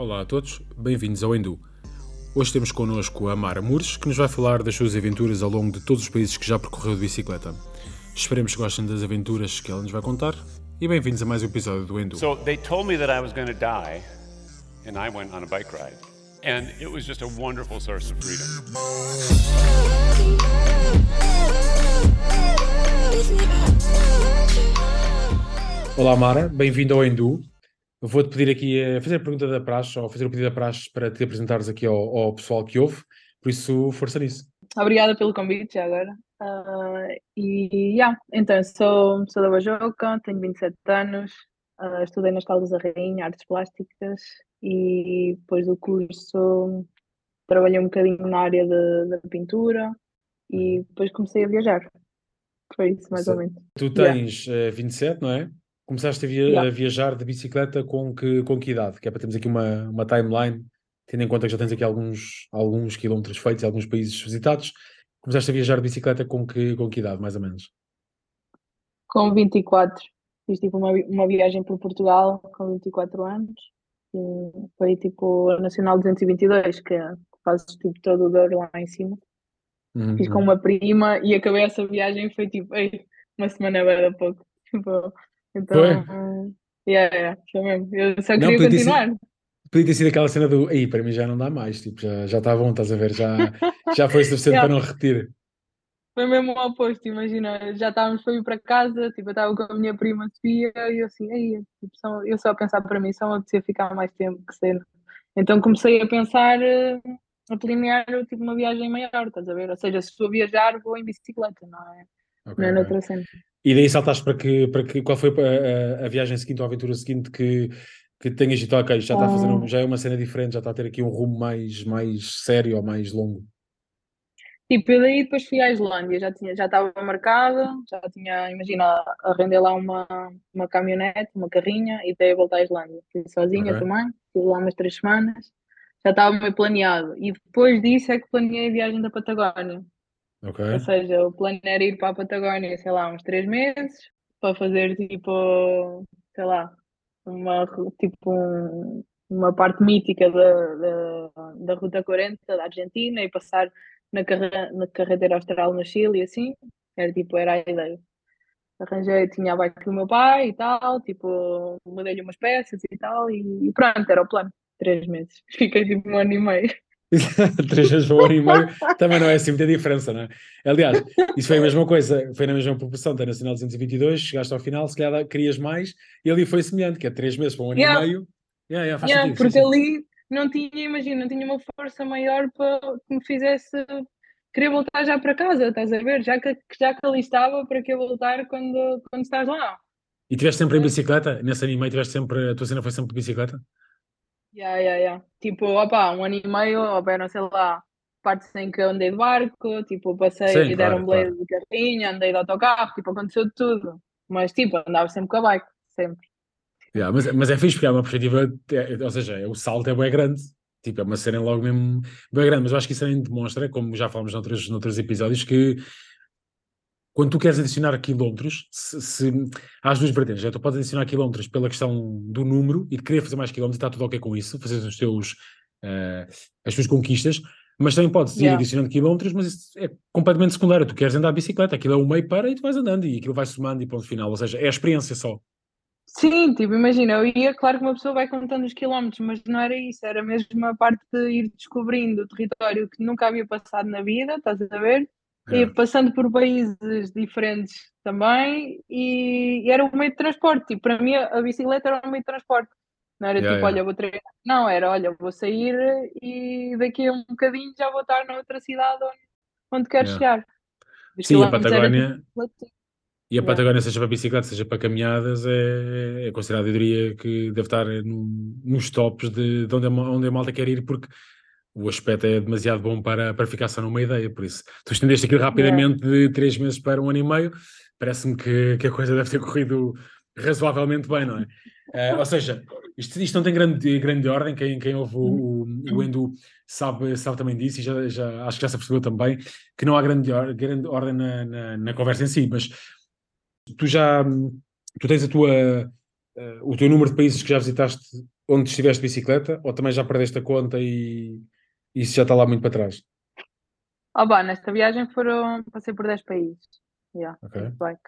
Olá a todos, bem-vindos ao Endu. Hoje temos connosco a Mara Mures, que nos vai falar das suas aventuras ao longo de todos os países que já percorreu de bicicleta. Esperemos que gostem das aventuras que ela nos vai contar e bem-vindos a mais um episódio do Endu. So they told me that I was going to die, and I went on a bike ride. And it was just a wonderful source of freedom. Olá Mara, bem-vindo ao Endu. Vou-te pedir aqui a fazer a pergunta da praxe, ou fazer o pedido da praxe para te apresentares aqui ao, ao pessoal que ouve, por isso força nisso. Obrigada pelo convite já agora. Uh, e yeah, então sou, sou da Bajoca, tenho 27 anos, uh, estudei nas Caldas da Rainha, Artes Plásticas e depois do curso trabalhei um bocadinho na área da pintura e depois comecei a viajar. Foi isso mais ou menos. Tu tens yeah. uh, 27, não é? Começaste a, via yeah. a, viajar de bicicleta com que, com que idade? Que é para termos aqui uma, uma timeline, tendo em conta que já tens aqui alguns, alguns quilómetros feitos, alguns países visitados. Começaste a viajar de bicicleta com que, com que idade, mais ou menos? Com 24. Fiz tipo uma, uma viagem por Portugal com 24 anos. E foi tipo a Nacional 222, que fazes tipo todo o Douro lá em cima. Uhum. Fiz com uma prima e acabei essa viagem foi tipo, ei, uma semana era pouco. Tipo, então, foi? Yeah, yeah, foi mesmo. Eu só queria não, continuar. Ter, podia ter sido aquela cena do aí, para mim já não dá mais, tipo, já, já está bom, estás a ver, já, já foi suficiente yeah. para não repetir. Foi mesmo o oposto, imagina, já estávamos para ir para casa, tipo, eu estava com a minha prima Sofia e eu assim, aí, tipo, só, eu só a pensar para mim, só me apetecia ficar mais tempo que cena. Então comecei a pensar eh, a planear tipo, uma viagem maior, estás a ver? Ou seja, se estou a viajar, vou em bicicleta, não é? Okay, não é noutra cena. E daí saltaste para que, para que qual foi a, a, a viagem seguinte, ou a aventura seguinte que, que tenhas dito, ok, já está a fazer, um, já é uma cena diferente, já está a ter aqui um rumo mais, mais sério ou mais longo? Tipo, eu daí depois fui à Islândia, já, tinha, já estava marcada, já tinha, imagina, arrendei lá uma, uma caminhonete, uma carrinha e daí voltar à Islândia. Fui sozinha okay. também, fui lá umas três semanas, já estava meio planeado. E depois disso é que planeei a viagem da Patagónia. Okay. Ou seja, o plano era ir para a Patagónia, sei lá, uns três meses, para fazer tipo, sei lá, uma, tipo um, uma parte mítica da, da, da Ruta 40 da Argentina e passar na, carre, na carreteira austral no Chile e assim. Era tipo, era a ideia. Arranjei, tinha a bike do meu pai e tal, tipo, mudei-lhe umas peças e tal, e, e pronto, era o plano. Três meses. Fiquei tipo um ano e meio. Três vezes por um ano e meio também não é assim muita diferença, não é? Aliás, isso foi a mesma coisa, foi na mesma proporção da Nacional 222, chegaste ao final, se calhar querias mais, e ali foi semelhante, que é três meses para um ano yeah. e meio. Yeah, yeah, yeah, sentido, porque sim, ali não tinha, imagina, não tinha uma força maior para que me fizesse querer voltar já para casa, estás a ver? Já que, já que ali estava, para que eu voltar quando, quando estás lá? E tiveste sempre em bicicleta? Nesse ano e meio tiveste sempre, a tua cena foi sempre de bicicleta? Yeah, yeah, yeah. Tipo, opa, um ano e meio, não sei lá, partes em que andei de barco, tipo, passei Sim, e deram claro, um claro. de carrinho, andei de autocarro, tipo, aconteceu de tudo. Mas, tipo, andava sempre com a bike, sempre. Yeah, mas, mas é fixe porque é uma perspectiva, é, ou seja, o salto é bem grande, tipo, é uma cena logo mesmo bem grande, mas eu acho que isso também demonstra, como já falamos noutros, noutros episódios, que quando tu queres adicionar quilómetros, se, se há as duas vertentes, é? tu podes adicionar quilómetros pela questão do número e de querer fazer mais quilómetros, está tudo ok com isso, fazer os teus, uh, as tuas conquistas, mas também podes ir yeah. adicionando quilómetros, mas isso é completamente secundário. Tu queres andar de bicicleta, aquilo é o meio para e tu vais andando e aquilo vai somando e ponto final, ou seja, é a experiência só. Sim, tipo, imagina, eu ia, claro que uma pessoa vai contando os quilómetros, mas não era isso, era mesmo a parte de ir descobrindo o território que nunca havia passado na vida, estás a ver? E passando por países diferentes também, e, e, era um meio de transporte. Tipo, para mim, a bicicleta era um meio de transporte. Não era yeah, tipo, yeah. olha, vou treinar. Não, era, olha, vou sair e daqui a um bocadinho já vou estar noutra cidade onde, onde quero yeah. chegar. Sim, a Patagónia. E a Patagónia, seja para bicicleta, seja para caminhadas, é, é considerado, eu diria, que deve estar no, nos tops de, de onde, a, onde a malta quer ir, porque o aspecto é demasiado bom para, para ficar só numa ideia, por isso tu estendeste aquilo rapidamente yeah. de três meses para um ano e meio, parece-me que, que a coisa deve ter corrido razoavelmente bem, não é? Uh, ou seja, isto, isto não tem grande, grande ordem, quem, quem ouve o, o, o Endo sabe, sabe também disso e já, já, acho que já se percebeu também que não há grande, grande ordem na, na, na conversa em si, mas tu já tu tens a tua, uh, o teu número de países que já visitaste onde estiveste de bicicleta ou também já perdeste a conta e isso já está lá muito para trás? Oh, nesta viagem foram, passei por 10 países. Yeah, okay. bike.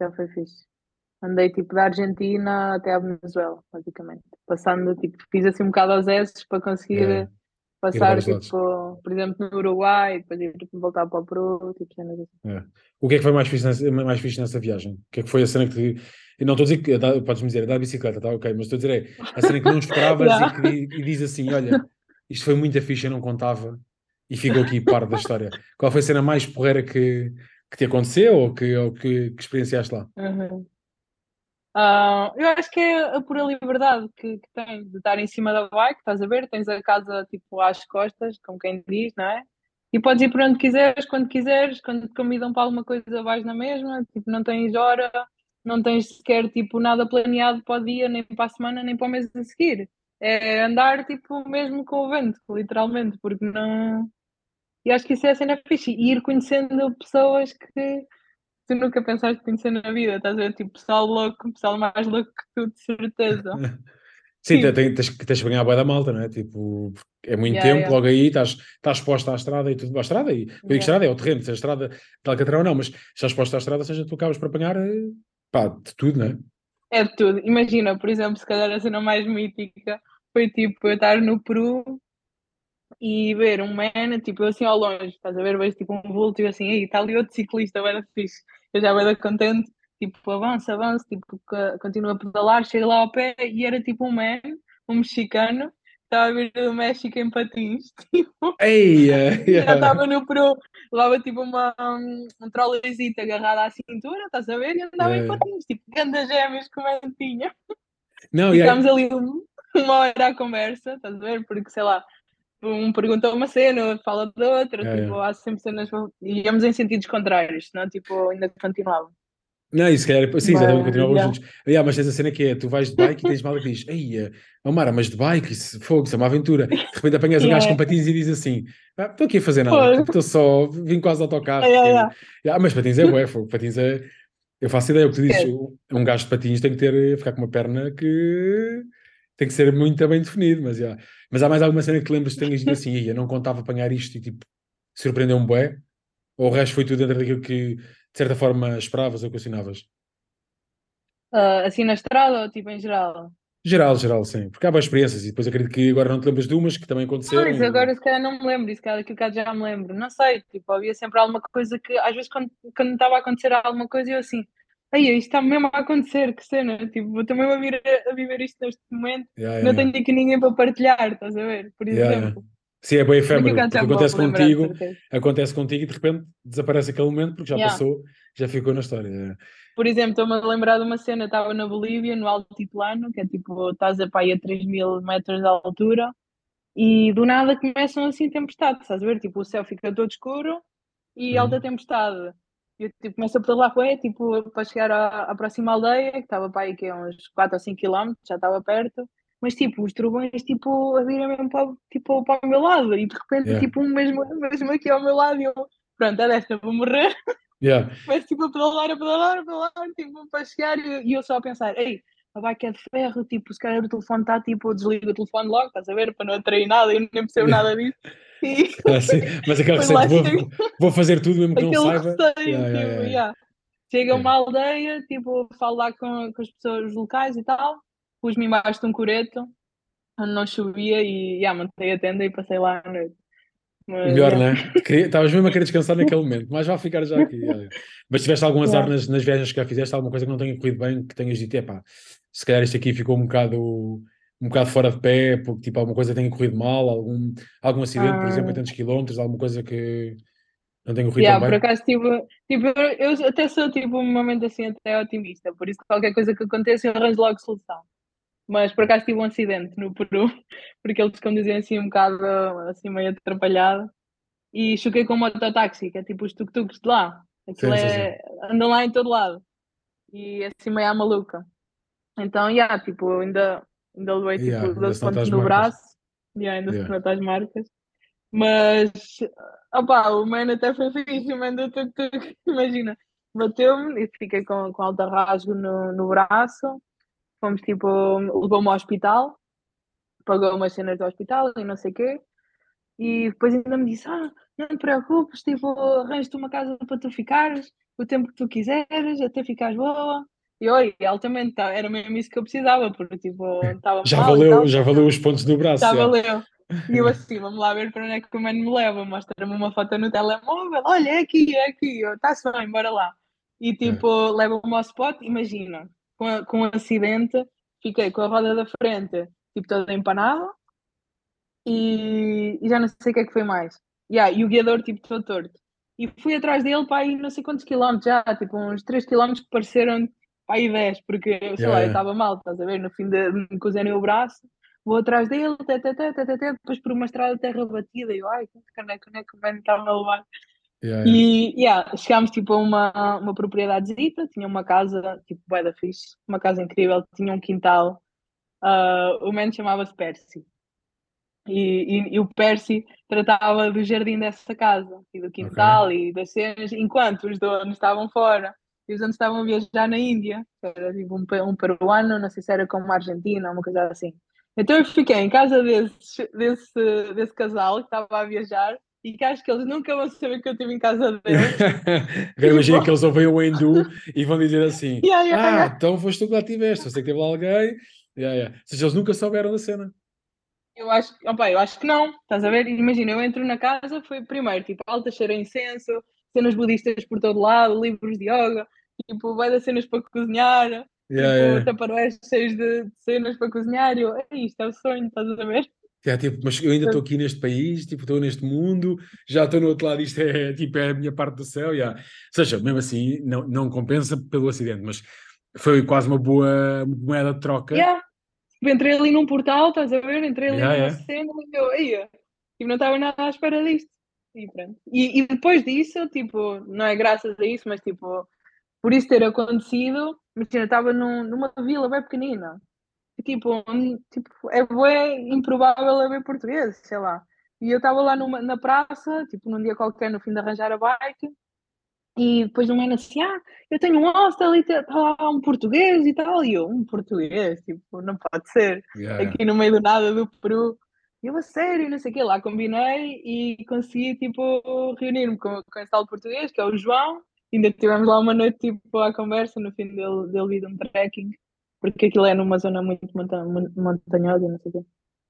Já foi fixe. Andei tipo da Argentina até a Venezuela, basicamente. Passando, tipo, fiz assim um bocado aos S para conseguir yeah. passar, tipo, por exemplo, no Uruguai, depois ir tipo, voltar para o Peru, tipo, assim. Yeah. O que é que foi mais fixe, nessa, mais fixe nessa viagem? O que é que foi a cena que te... Eu não estou a dizer que, podes-me dizer, é da bicicleta, tá ok, mas estou a dizer, é a cena que não esperavas e, que, e diz assim, olha, isto foi muito fixe, eu não contava e ficou aqui parte da história. Qual foi a cena mais porreira que, que te aconteceu ou que, ou que, que experienciaste lá? Uhum. Uh, eu acho que é a pura liberdade que, que tens de estar em cima da bike, estás a ver? Tens a casa tipo às costas, como quem diz, não é? E podes ir por onde quiseres, quando quiseres, quando te convidam para alguma coisa vais na mesma, tipo, não tens hora, não tens sequer tipo nada planeado para o dia, nem para a semana, nem para o mês a seguir. É andar tipo mesmo com o vento, literalmente, porque não. E acho que isso é a cena fixe. E ir conhecendo pessoas que tu nunca pensaste conhecer na vida, estás a ver? Tipo, pessoal louco, pessoal mais louco que tu, de certeza. Sim, Sim. Tens, tens, que banhar a boia da malta, não é? Tipo, é muito yeah, tempo, yeah. logo aí estás, estás exposto à estrada e tudo. À estrada, e eu digo estrada é o terreno, se a estrada de Alcatrão ou não, mas se estás exposto à estrada, seja tu acabas para apanhar eh, pá, de tudo, não é? É de tudo. Imagina, por exemplo, se calhar a cena mais mítica foi tipo eu estar no Peru e ver um man, tipo, assim ao longe, estás a ver, vejo tipo um vulto e assim, aí está ali outro ciclista, bem fixe. Eu já bem contente, tipo, avança, avança, tipo, continua a pedalar, chega lá ao pé e era tipo um man, um mexicano, estava a vir do México em patins, tipo, Ei, yeah. já estava no Peru, levava tipo uma, um, um agarrado à cintura, estás a ver, e andava yeah. em patins, tipo, grandes gêmeos como eu tinha. Não, Ficámos yeah. ali um, uma hora à conversa, estás a ver, porque sei lá, um pergunta uma cena, outro fala de outra, é, tipo, é. há sempre cenas, íamos em sentidos contrários, não tipo, ainda continuava. Não, isso calhar, sim, exatamente, continuávamos yeah. juntos. Yeah, mas tens a cena que é, tu vais de bike e tens mal que diz, ei, Omar, mas de bike, isso, fogo, isso é uma aventura. De repente apanhas yeah. um gajo com patins e diz assim, ah, estou aqui a fazer nada, estou só, vim quase ao autocarro. Yeah, yeah. mas patins é bué, fogo, patins é, eu faço ideia, o que tu dizes, é. um gajo de patins tem que ter, ficar com uma perna que tem que ser muito bem definido, mas. Mas há mais alguma cena que lembras que tenhas dito assim, eu não contava apanhar isto e tipo, surpreendeu um bué? Ou o resto foi tudo dentro daquilo que, de certa forma, esperavas ou questionavas? Uh, assim na estrada ou tipo em geral? Geral, geral, sim. Porque há boas experiências e depois acredito que agora não te lembras de umas que também aconteceram. Isso agora se calhar não me lembro, isso calhar daqui a já me lembro. Não sei, tipo, havia sempre alguma coisa que, às vezes quando, quando estava a acontecer alguma coisa eu assim, Aí, isto está mesmo a acontecer, que cena, tipo, vou também a, vir a, a viver isto neste momento, yeah, yeah, não tenho aqui ninguém para partilhar, estás a ver? Por exemplo. Sim, é bem efêmero, porque acontece contigo, acontece contigo e de repente desaparece aquele momento porque já passou, já ficou na história. Por exemplo, estou-me a lembrar de uma cena, estava na Bolívia, no Altiplano, que é tipo, estás a pai a 3 mil metros de altura, e do nada começam assim tempestades, estás a ver? Tipo, o céu fica todo escuro e alta tempestade eu tipo, começo a pedalar com ele, tipo, para chegar à, à próxima aldeia, que estava para aí que é uns 4 ou 5 km, já estava perto, mas tipo, os trovões tipo, a virem mesmo para, tipo, para o meu lado, e de repente, yeah. tipo, um mesmo, mesmo aqui ao meu lado, e eu, pronto, é desta, vou morrer. Yeah. mas tipo, a pedalar, a pedalar, a pedalar, tipo, para chegar, e, e eu só a pensar, ei, a bike é de ferro, tipo, se calhar o telefone está, tipo, desliga o telefone logo, estás a ver, para não atrair nada, eu nem percebo nada disso. Ah, mas aquela receita, vou, vou, fazer tudo mesmo que não saiba. Receio, yeah, tipo, yeah, yeah. Chega a uma aldeia, tipo, falo lá com, com as pessoas locais e tal, pus-me embaixo de um coreto, onde não chovia e yeah, montei a tenda e passei lá à noite. Mas, Melhor, yeah. né? Estavas mesmo a querer descansar naquele momento, mas vai ficar já aqui. Mas tiveste algum azar nas, nas viagens que já fizeste, alguma coisa que não tenha corrido bem, que tenhas dito, pá, se calhar isto aqui ficou um bocado um bocado fora de pé, porque tipo, alguma coisa tenha corrido mal, algum, algum acidente, ah. por exemplo, em ah. tantos quilómetros, alguma coisa que não tenha corrido yeah, bem. Por acaso, tipo, tipo, eu até sou tipo, um momento assim até otimista, por isso qualquer coisa que aconteça eu arranjo logo solução. Mas por acaso tive um acidente no Peru, porque eles conduzem assim um bocado assim meio atrapalhado e choquei com um mototáxi, que é tipo os tuk-tuks de lá. Aquilo sim, é, sim, sim. andam lá em todo lado. E assim meio à maluca. Então, yeah, tipo, ainda ainda levei tipo yeah, 12 pontos no braço, yeah, ainda yeah. se nota as marcas. Mas, opá, o man até foi fixe, o man do tuk-tuk, imagina, bateu-me e fiquei com, com alta rasgo no, no braço, fomos tipo, levou-me ao hospital, pagou umas cenas do hospital e não sei o quê. E depois ainda me disse: Ah, não te preocupes, tipo, arranjo-te uma casa para tu ficares, o tempo que tu quiseres, até ficares boa. E oi, altamente, tá, era mesmo isso que eu precisava, porque tipo, estava já mal. Valeu, tal, já valeu os pontos do braço. Já valeu. E eu assim, vamos lá ver para onde é que o mano me leva. Mostra-me uma foto no telemóvel, olha, é aqui, é aqui, está-se bem, bora lá. E tipo, é. leva-me ao spot, imagina, com, a, com um acidente, fiquei com a roda da frente, tipo, toda empanada, e, e já não sei o que é que foi mais. Yeah, e o guiador, tipo, todo torto. E fui atrás dele para aí não sei quantos quilómetros já, tipo, uns 3 quilómetros que pareceram para aí 10, porque, sei yeah, lá, eu estava mal, estás a ver, no fim de, me cozerem o braço, vou atrás dele, tê, tê, tê, tê, depois por uma estrada de terra batida, e eu, ai, que caneco, caneco, mano estava a levar. Yeah, e yeah, chegámos tipo a uma, uma propriedadezita, tinha uma casa, tipo, bué da fixe, uma casa incrível, tinha um quintal, uh, o man chamava-se Percy. E, e, e, o Percy tratava do jardim dessa casa e do quintal okay. e das cenas, enquanto os donos estavam fora e os donos estavam a viajar na Índia, era tipo um, um peruano, não sei se era como uma argentina, uma coisa assim. Então eu fiquei em casa desse, desse, desse casal que estava a viajar e que acho que eles nunca vão saber que eu estive em casa deles. Agora imagina que eles ouvem o hindu e vão dizer assim: yeah, yeah, Ah, yeah. então foste tu que lá tiveste, eu sei que teve lá alguém. Yeah, yeah. Ou seja, eles nunca souberam da cena. Eu acho, opa, eu acho que não, estás a ver? Imagina, eu entro na casa, foi primeiro, tipo, alta cheira incenso, cenas budistas por todo lado, livros de yoga, tipo, vai dar cenas para cozinhar, yeah, tipo, yeah. cheios de cenas para cozinhar, e eu, é isto, é o sonho, estás a ver? É, tipo, mas eu ainda estou aqui neste país, tipo, estou neste mundo, já estou no outro lado, isto é, tipo, é a minha parte do céu, yeah. ou seja, mesmo assim, não, não compensa pelo acidente, mas foi quase uma boa moeda de troca. Yeah. Tipo, entrei ali num portal, estás a ver? Entrei ali yeah, numa yeah. cena e eu, aí, tipo, não estava nada à espera disto. E pronto. E, e, depois disso, tipo, não é graças a isso, mas tipo, por isso ter acontecido, imagina, estava num, numa vila bem pequenina. Tipo, tipo, é bem improvável haver português, sei lá. E eu estava lá numa, na praça, tipo, num dia qualquer, no fim de arranjar a bike, e depois um ano assim, ah, eu tenho um hostel e está lá um português e tal. E eu, um português, tipo, não pode ser. Yeah. Aqui no meio do nada do Peru. E eu, a sério, não sei o quê. Lá combinei e consegui, tipo, reunir-me com, com esse tal português, que é o João. Ainda tivemos lá uma noite, tipo, à conversa, no fim dele, dele vir um trekking. Porque aquilo é numa zona muito montanhosa, não sei o quê.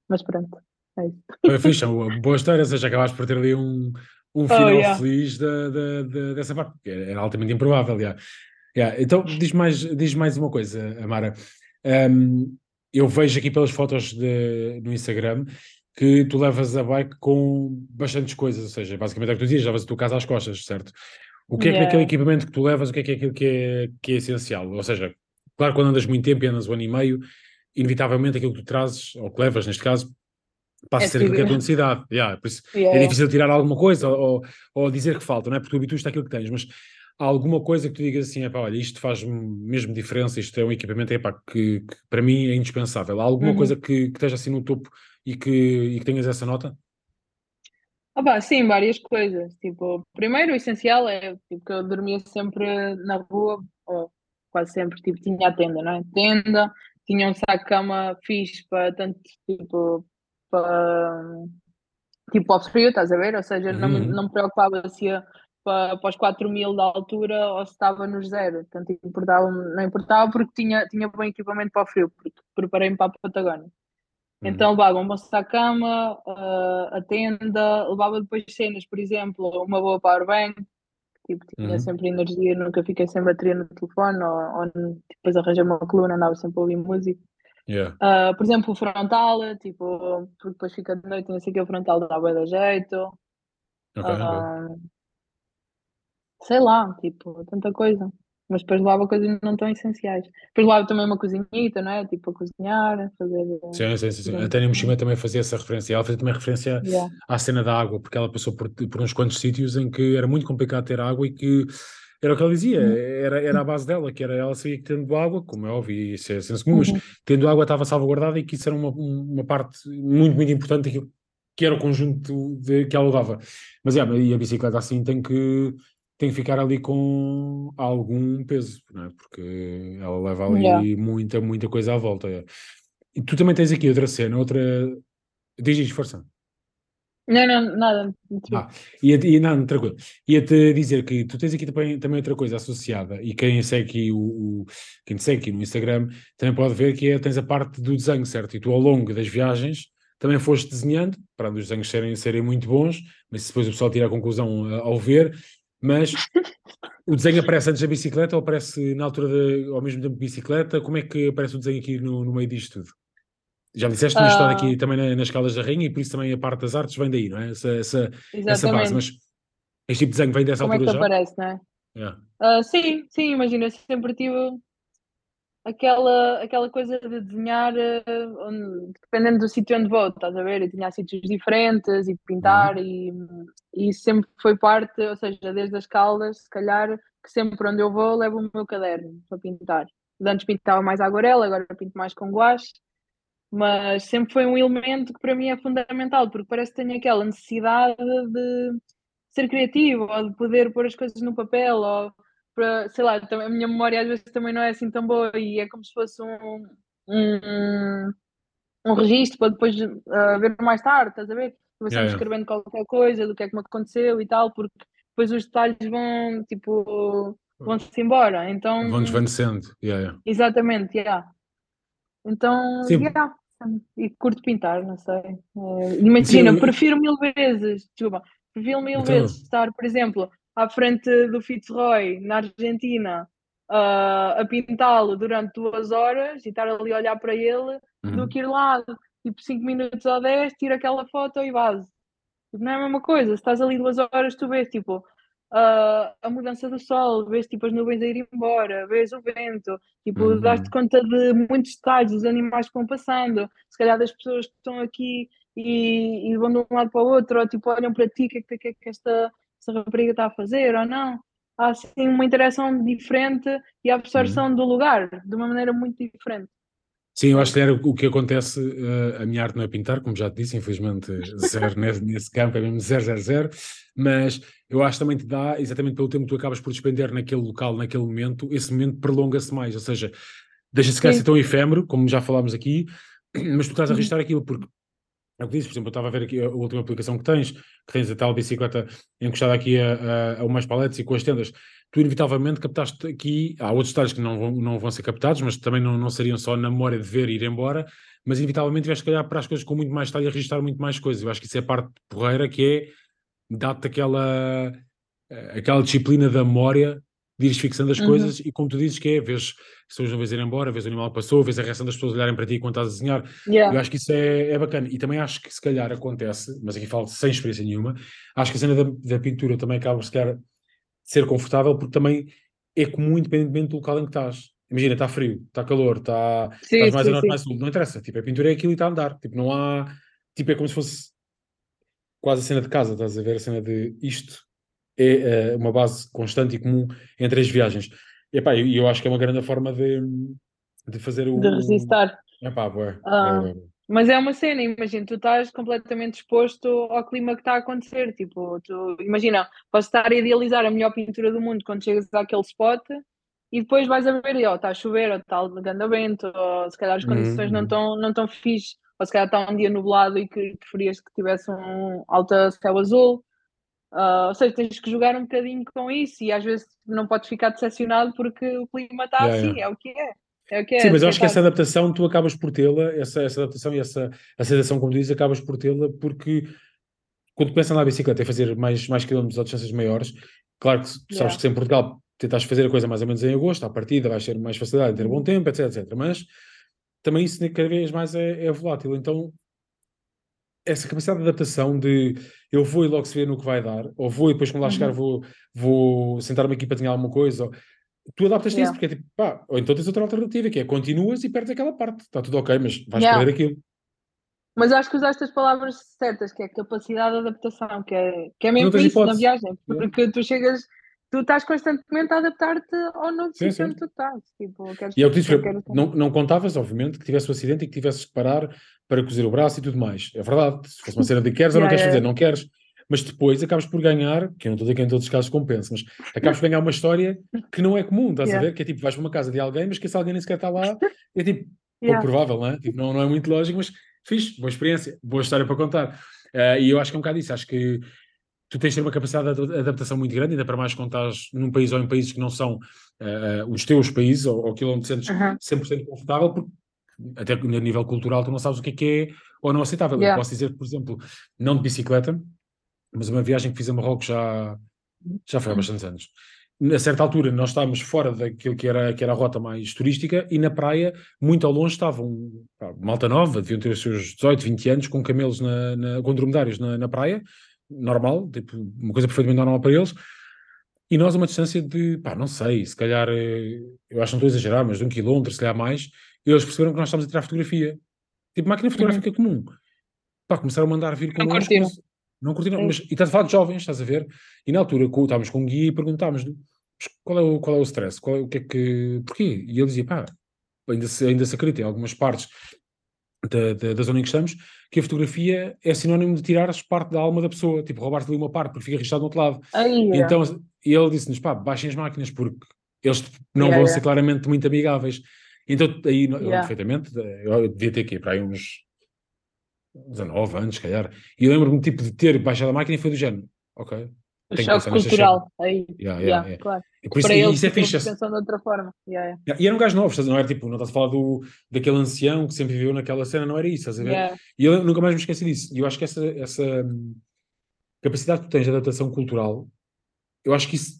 Mas pronto, é isso. Foi fixe, boa história, ou seja, acabaste por ter ali um um oh, final oh, yeah. feliz da, da, da, dessa parte, porque era altamente improvável. Yeah. Yeah. Então, diz mais, diz mais uma coisa, Amara. Um, eu vejo aqui pelas fotos de, no Instagram que tu levas a bike com bastantes coisas, ou seja, basicamente é o que tu dizias, levas a tua casa às costas, certo? O que é, yeah. que é aquele equipamento que tu levas, o que é que é aquilo que é, que é essencial? Ou seja, claro, quando andas muito tempo e andas um ano e meio, inevitavelmente aquilo que tu trazes, ou que levas neste caso, passa é a ser aquilo que é a tua necessidade. Yeah, yeah. é difícil tirar alguma coisa ou, ou dizer que falta, não é? Porque tu habituas àquilo que tens, mas há alguma coisa que tu digas assim, epá, olha, isto faz mesmo diferença, isto é um equipamento epá, que, que para mim é indispensável. Há alguma uhum. coisa que, que esteja assim no topo e que, e que tenhas essa nota? Ah, pá, sim, várias coisas. Tipo, primeiro o essencial é tipo, que eu dormia sempre na rua, ou quase sempre, tipo, tinha a tenda, não é? Tenda, tinha um saco de cama fixe para tanto tipo para tipo ao frio, estás a ver? Ou seja, uhum. não, não me preocupava se ia para, para os 4 mil da altura ou se estava nos zero. Portanto, importava, não importava porque tinha, tinha bom equipamento para o frio, porque preparei-me para a Patagónia. Uhum. Então levava um bom cama, uh, a tenda, levava depois cenas, por exemplo, uma boa powerbank, tipo, tinha uhum. sempre energia, nunca fiquei sem bateria no telefone, ou, ou depois arranjei uma coluna, andava sempre a ouvir música. Yeah. Uh, por exemplo, o frontal, tipo, porque depois fica de noite, não sei o que, o frontal dá bem da jeito. Okay, uh, okay. Sei lá, tipo, tanta coisa. Mas depois levava coisas não tão essenciais. Depois levava também uma cozinhita, não é? Tipo, a cozinhar, fazer. Sim, sim, sim. sim. A Tânia Moshima também fazia essa referência. Ela fazia também referência yeah. à cena da água, porque ela passou por, por uns quantos sítios em que era muito complicado ter água e que era o que ela dizia, uhum. era, era a base dela, que era ela sabia que tendo água, como é óbvio, isso é senso comum, mas uhum. tendo água estava salvaguardada e que isso era uma, uma parte muito, muito importante daquilo que era o conjunto de, que ela dava. Mas é, e a bicicleta assim tem que, tem que ficar ali com algum peso, é? porque ela leva ali yeah. muita, muita coisa à volta. É. E tu também tens aqui outra cena, outra. Diz, diz, força. Não, não, nada. Ah, ia, ia, não, tranquilo. Ia-te dizer que tu tens aqui também, também outra coisa associada, e quem segue aqui o, o, quem te segue aqui no Instagram também pode ver que é, tens a parte do desenho, certo? E tu ao longo das viagens também foste desenhando, para os desenhos serem, serem muito bons, mas depois o pessoal tira a conclusão uh, ao ver, mas o desenho aparece antes da bicicleta ou aparece na altura de, ao mesmo tempo de bicicleta? Como é que aparece o desenho aqui no, no meio disto tudo? Já me disseste que tinha estado aqui ah. também na, nas escalas da rainha e por isso também a parte das artes vem daí, não é? Essa, essa, essa base, mas este tipo de desenho vem dessa Como altura é que já? aparece, não é? Yeah. Uh, sim, sim, imagina, sempre tive aquela, aquela coisa de desenhar uh, dependendo do sítio onde vou, estás a ver? Eu tinha sítios diferentes e pintar uhum. e, e sempre foi parte, ou seja, desde as caldas, se calhar, que sempre onde eu vou levo o meu caderno para pintar. Antes pintava mais aguarela, agora pinto mais com guache mas sempre foi um elemento que para mim é fundamental, porque parece que tenho aquela necessidade de ser criativo, ou de poder pôr as coisas no papel, ou para, sei lá, a minha memória às vezes também não é assim tão boa e é como se fosse um, um, um registro para depois uh, ver mais tarde, estás a ver? Vou sempre yeah, escrevendo qualquer coisa do que é que me aconteceu e tal, porque depois os detalhes vão, tipo, vão-se embora, então... Vão desvanecendo, yeah, yeah. Exatamente, yeah. Então, Sim. yeah, e curto pintar, não sei. Uh, imagina, Sim. prefiro mil vezes, desculpa, prefiro mil então... vezes estar, por exemplo, à frente do Fitzroy, na Argentina, uh, a pintá-lo durante duas horas e estar ali a olhar para ele, uhum. do que ir lá, tipo 5 minutos ou 10, tira aquela foto e base. Tipo, não é a mesma coisa, se estás ali duas horas, tu vês, tipo, uh, a mudança do sol, vês tipo as nuvens a ir embora, vês o vento, tipo, uhum. dás-te conta de muitos detalhes, dos animais que vão passando, se calhar das pessoas que estão aqui e, e vão de um lado para o outro, ou tipo, olham para ti, o que é que, que, que esta, esta rapariga está a fazer ou não. Há assim uma interação diferente e a absorção uhum. do lugar de uma maneira muito diferente. Sim, eu acho que era o que acontece. Uh, a minha arte não é pintar, como já te disse, infelizmente, zero nesse, nesse campo, é mesmo zero, zero, zero. Mas eu acho que também te dá, exatamente pelo tempo que tu acabas por despender naquele local, naquele momento, esse momento prolonga-se mais. Ou seja, deixa-se ficar ser tão efêmero, como já falámos aqui, mas tu estás a uhum. registrar aquilo, porque é o que disse, por exemplo, eu estava a ver aqui a, última aplicação que tens, que tens a tal bicicleta encostada aqui a, a, a umas paletes e com as tendas tu inevitavelmente captaste aqui, há outros detalhes que não vão, não vão ser captados, mas também não, não seriam só na memória de ver e ir embora, mas inevitavelmente que olhar para as coisas com muito mais detalhe e registrar muito mais coisas. Eu acho que isso é a parte porreira que é dar-te aquela, eh, aquela disciplina da memória de ires fixando as uhum. coisas e como tu dizes que é, vês as pessoas não vez ir embora, vês o animal que passou, vês a reação das pessoas olharem para ti quando estás a desenhar. Yeah. Eu acho que isso é, é bacana. E também acho que se calhar acontece, mas aqui falo sem experiência nenhuma, acho que a cena da, da pintura também acaba se calhar ser confortável, porque também é comum, independentemente do local em que estás. Imagina, está frio, está calor, está, sim, estás mais sim, a norte, mais sul, não interessa. Tipo, a pintura é aquilo e está a andar. Tipo, não há. Tipo, é como se fosse quase a cena de casa, estás a ver? A cena de isto é uh, uma base constante e comum entre as viagens. E epá, eu, eu acho que é uma grande forma de, de fazer o. De resistar. Epá, ah. Mas é uma cena, imagina, tu estás completamente exposto ao clima que está a acontecer. Tipo, tu, imagina, posso estar a idealizar a melhor pintura do mundo quando chegas àquele spot e depois vais a ver, ó, está a chover, ou está a vento, ou se calhar as condições uhum. não estão não tão fixe, ou se calhar está um dia nublado e que preferias que tivesse um alto céu azul. Uh, ou seja, tens que jogar um bocadinho com isso e às vezes não podes ficar decepcionado porque o clima está yeah, assim, yeah. é o que é. É o que é, Sim, mas eu acho que essa adaptação tu acabas por tê-la, essa, essa adaptação e essa aceitação, como dizes, acabas por tê-la porque quando começas a andar a bicicleta e fazer mais, mais quilómetros ou distâncias maiores, claro que sabes yeah. que se em Portugal tentas fazer a coisa mais ou menos em agosto, à partida vais ter mais facilidade em ter bom uhum. tempo, etc, etc. Mas também isso cada vez mais é, é volátil. Então, essa capacidade de adaptação de eu vou e logo se vê no que vai dar, ou vou e depois quando lá chegar uhum. vou, vou sentar-me aqui para ter alguma coisa, ou, tu adaptas-te yeah. isso, porque é tipo, pá, ou então tens outra alternativa, que é continuas e perdes aquela parte, está tudo ok, mas vais yeah. perder aquilo. Mas acho que usaste as palavras certas, que é capacidade de adaptação, que é, que é mesmo isso hipótese. na viagem, porque yeah. tu chegas, tu estás constantemente a adaptar-te ao novo sítio onde tu estás. Tipo, e é o que disse, não, não contavas, obviamente, que tivesse um acidente e que tivesses que parar para cozer o braço e tudo mais. É verdade, se fosse uma cena de queres ou não queres fazer, não queres, mas depois acabas por ganhar, que eu não estou a dizer que em todos os casos compensa, mas acabas por ganhar uma história que não é comum, estás yeah. a ver? Que é tipo, vais para uma casa de alguém, mas que esse alguém nem sequer está lá, é tipo, pouco provável, não é? Tipo, não, não é muito lógico, mas fiz, boa experiência, boa história para contar. Uh, e eu acho que é um bocado isso, acho que tu tens de ter uma capacidade de adaptação muito grande, ainda para mais quando estás num país ou em países que não são uh, os teus países, ou, ou aquilo onde te sentes uhum. 100% confortável, porque até a nível cultural tu não sabes o que é que é ou não aceitável. Yeah. Eu posso dizer, por exemplo, não de bicicleta, mas uma viagem que fiz a Marrocos já, já foi há bastantes anos. A certa altura nós estávamos fora daquilo que era, que era a rota mais turística e na praia, muito ao longe, estavam pá, malta nova, deviam ter os seus 18, 20 anos, com camelos, na, na, com dromedários na, na praia, normal, tipo, uma coisa perfeitamente normal para eles, e nós a uma distância de, pá, não sei, se calhar, eh, eu acho que não estou a exagerar, mas de um quilómetro, se calhar mais, eles perceberam que nós estávamos a tirar fotografia. Tipo, máquina fotográfica uhum. comum. Pá, começaram a mandar vir connosco. Não curtiram. Não curtiram, mas, e estás a falar de jovens, estás a ver? E na altura estávamos com um guia e perguntámos qual é o, qual é o stress, qual é, o que é que, porquê? E ele dizia, pá, ainda se, ainda se acredita em algumas partes da, da, da, zona em que estamos, que a fotografia é sinónimo de tirares parte da alma da pessoa, tipo, roubar-te ali uma parte porque fica registrado do outro lado. Aí, então, e ele disse-nos, pá, baixem as máquinas porque eles não yeah, vão yeah. ser claramente muito amigáveis. Então, aí, yeah. perfeitamente, eu devia ter aqui para aí uns 19 anos, se calhar, e lembro-me tipo de ter baixado a máquina e foi do género, ok. O choque cultural, aí, yeah. claro. E por isso, para eles, isso é fixe. pensando de outra forma. Yeah, yeah. E era um gajo novo, não era tipo, não estás a falar do, daquele ancião que sempre viveu naquela cena, não era isso, estás a ver? E eu nunca mais me esqueci disso. E eu acho que essa, essa hum, capacidade que tu tens de adaptação cultural, eu acho que isso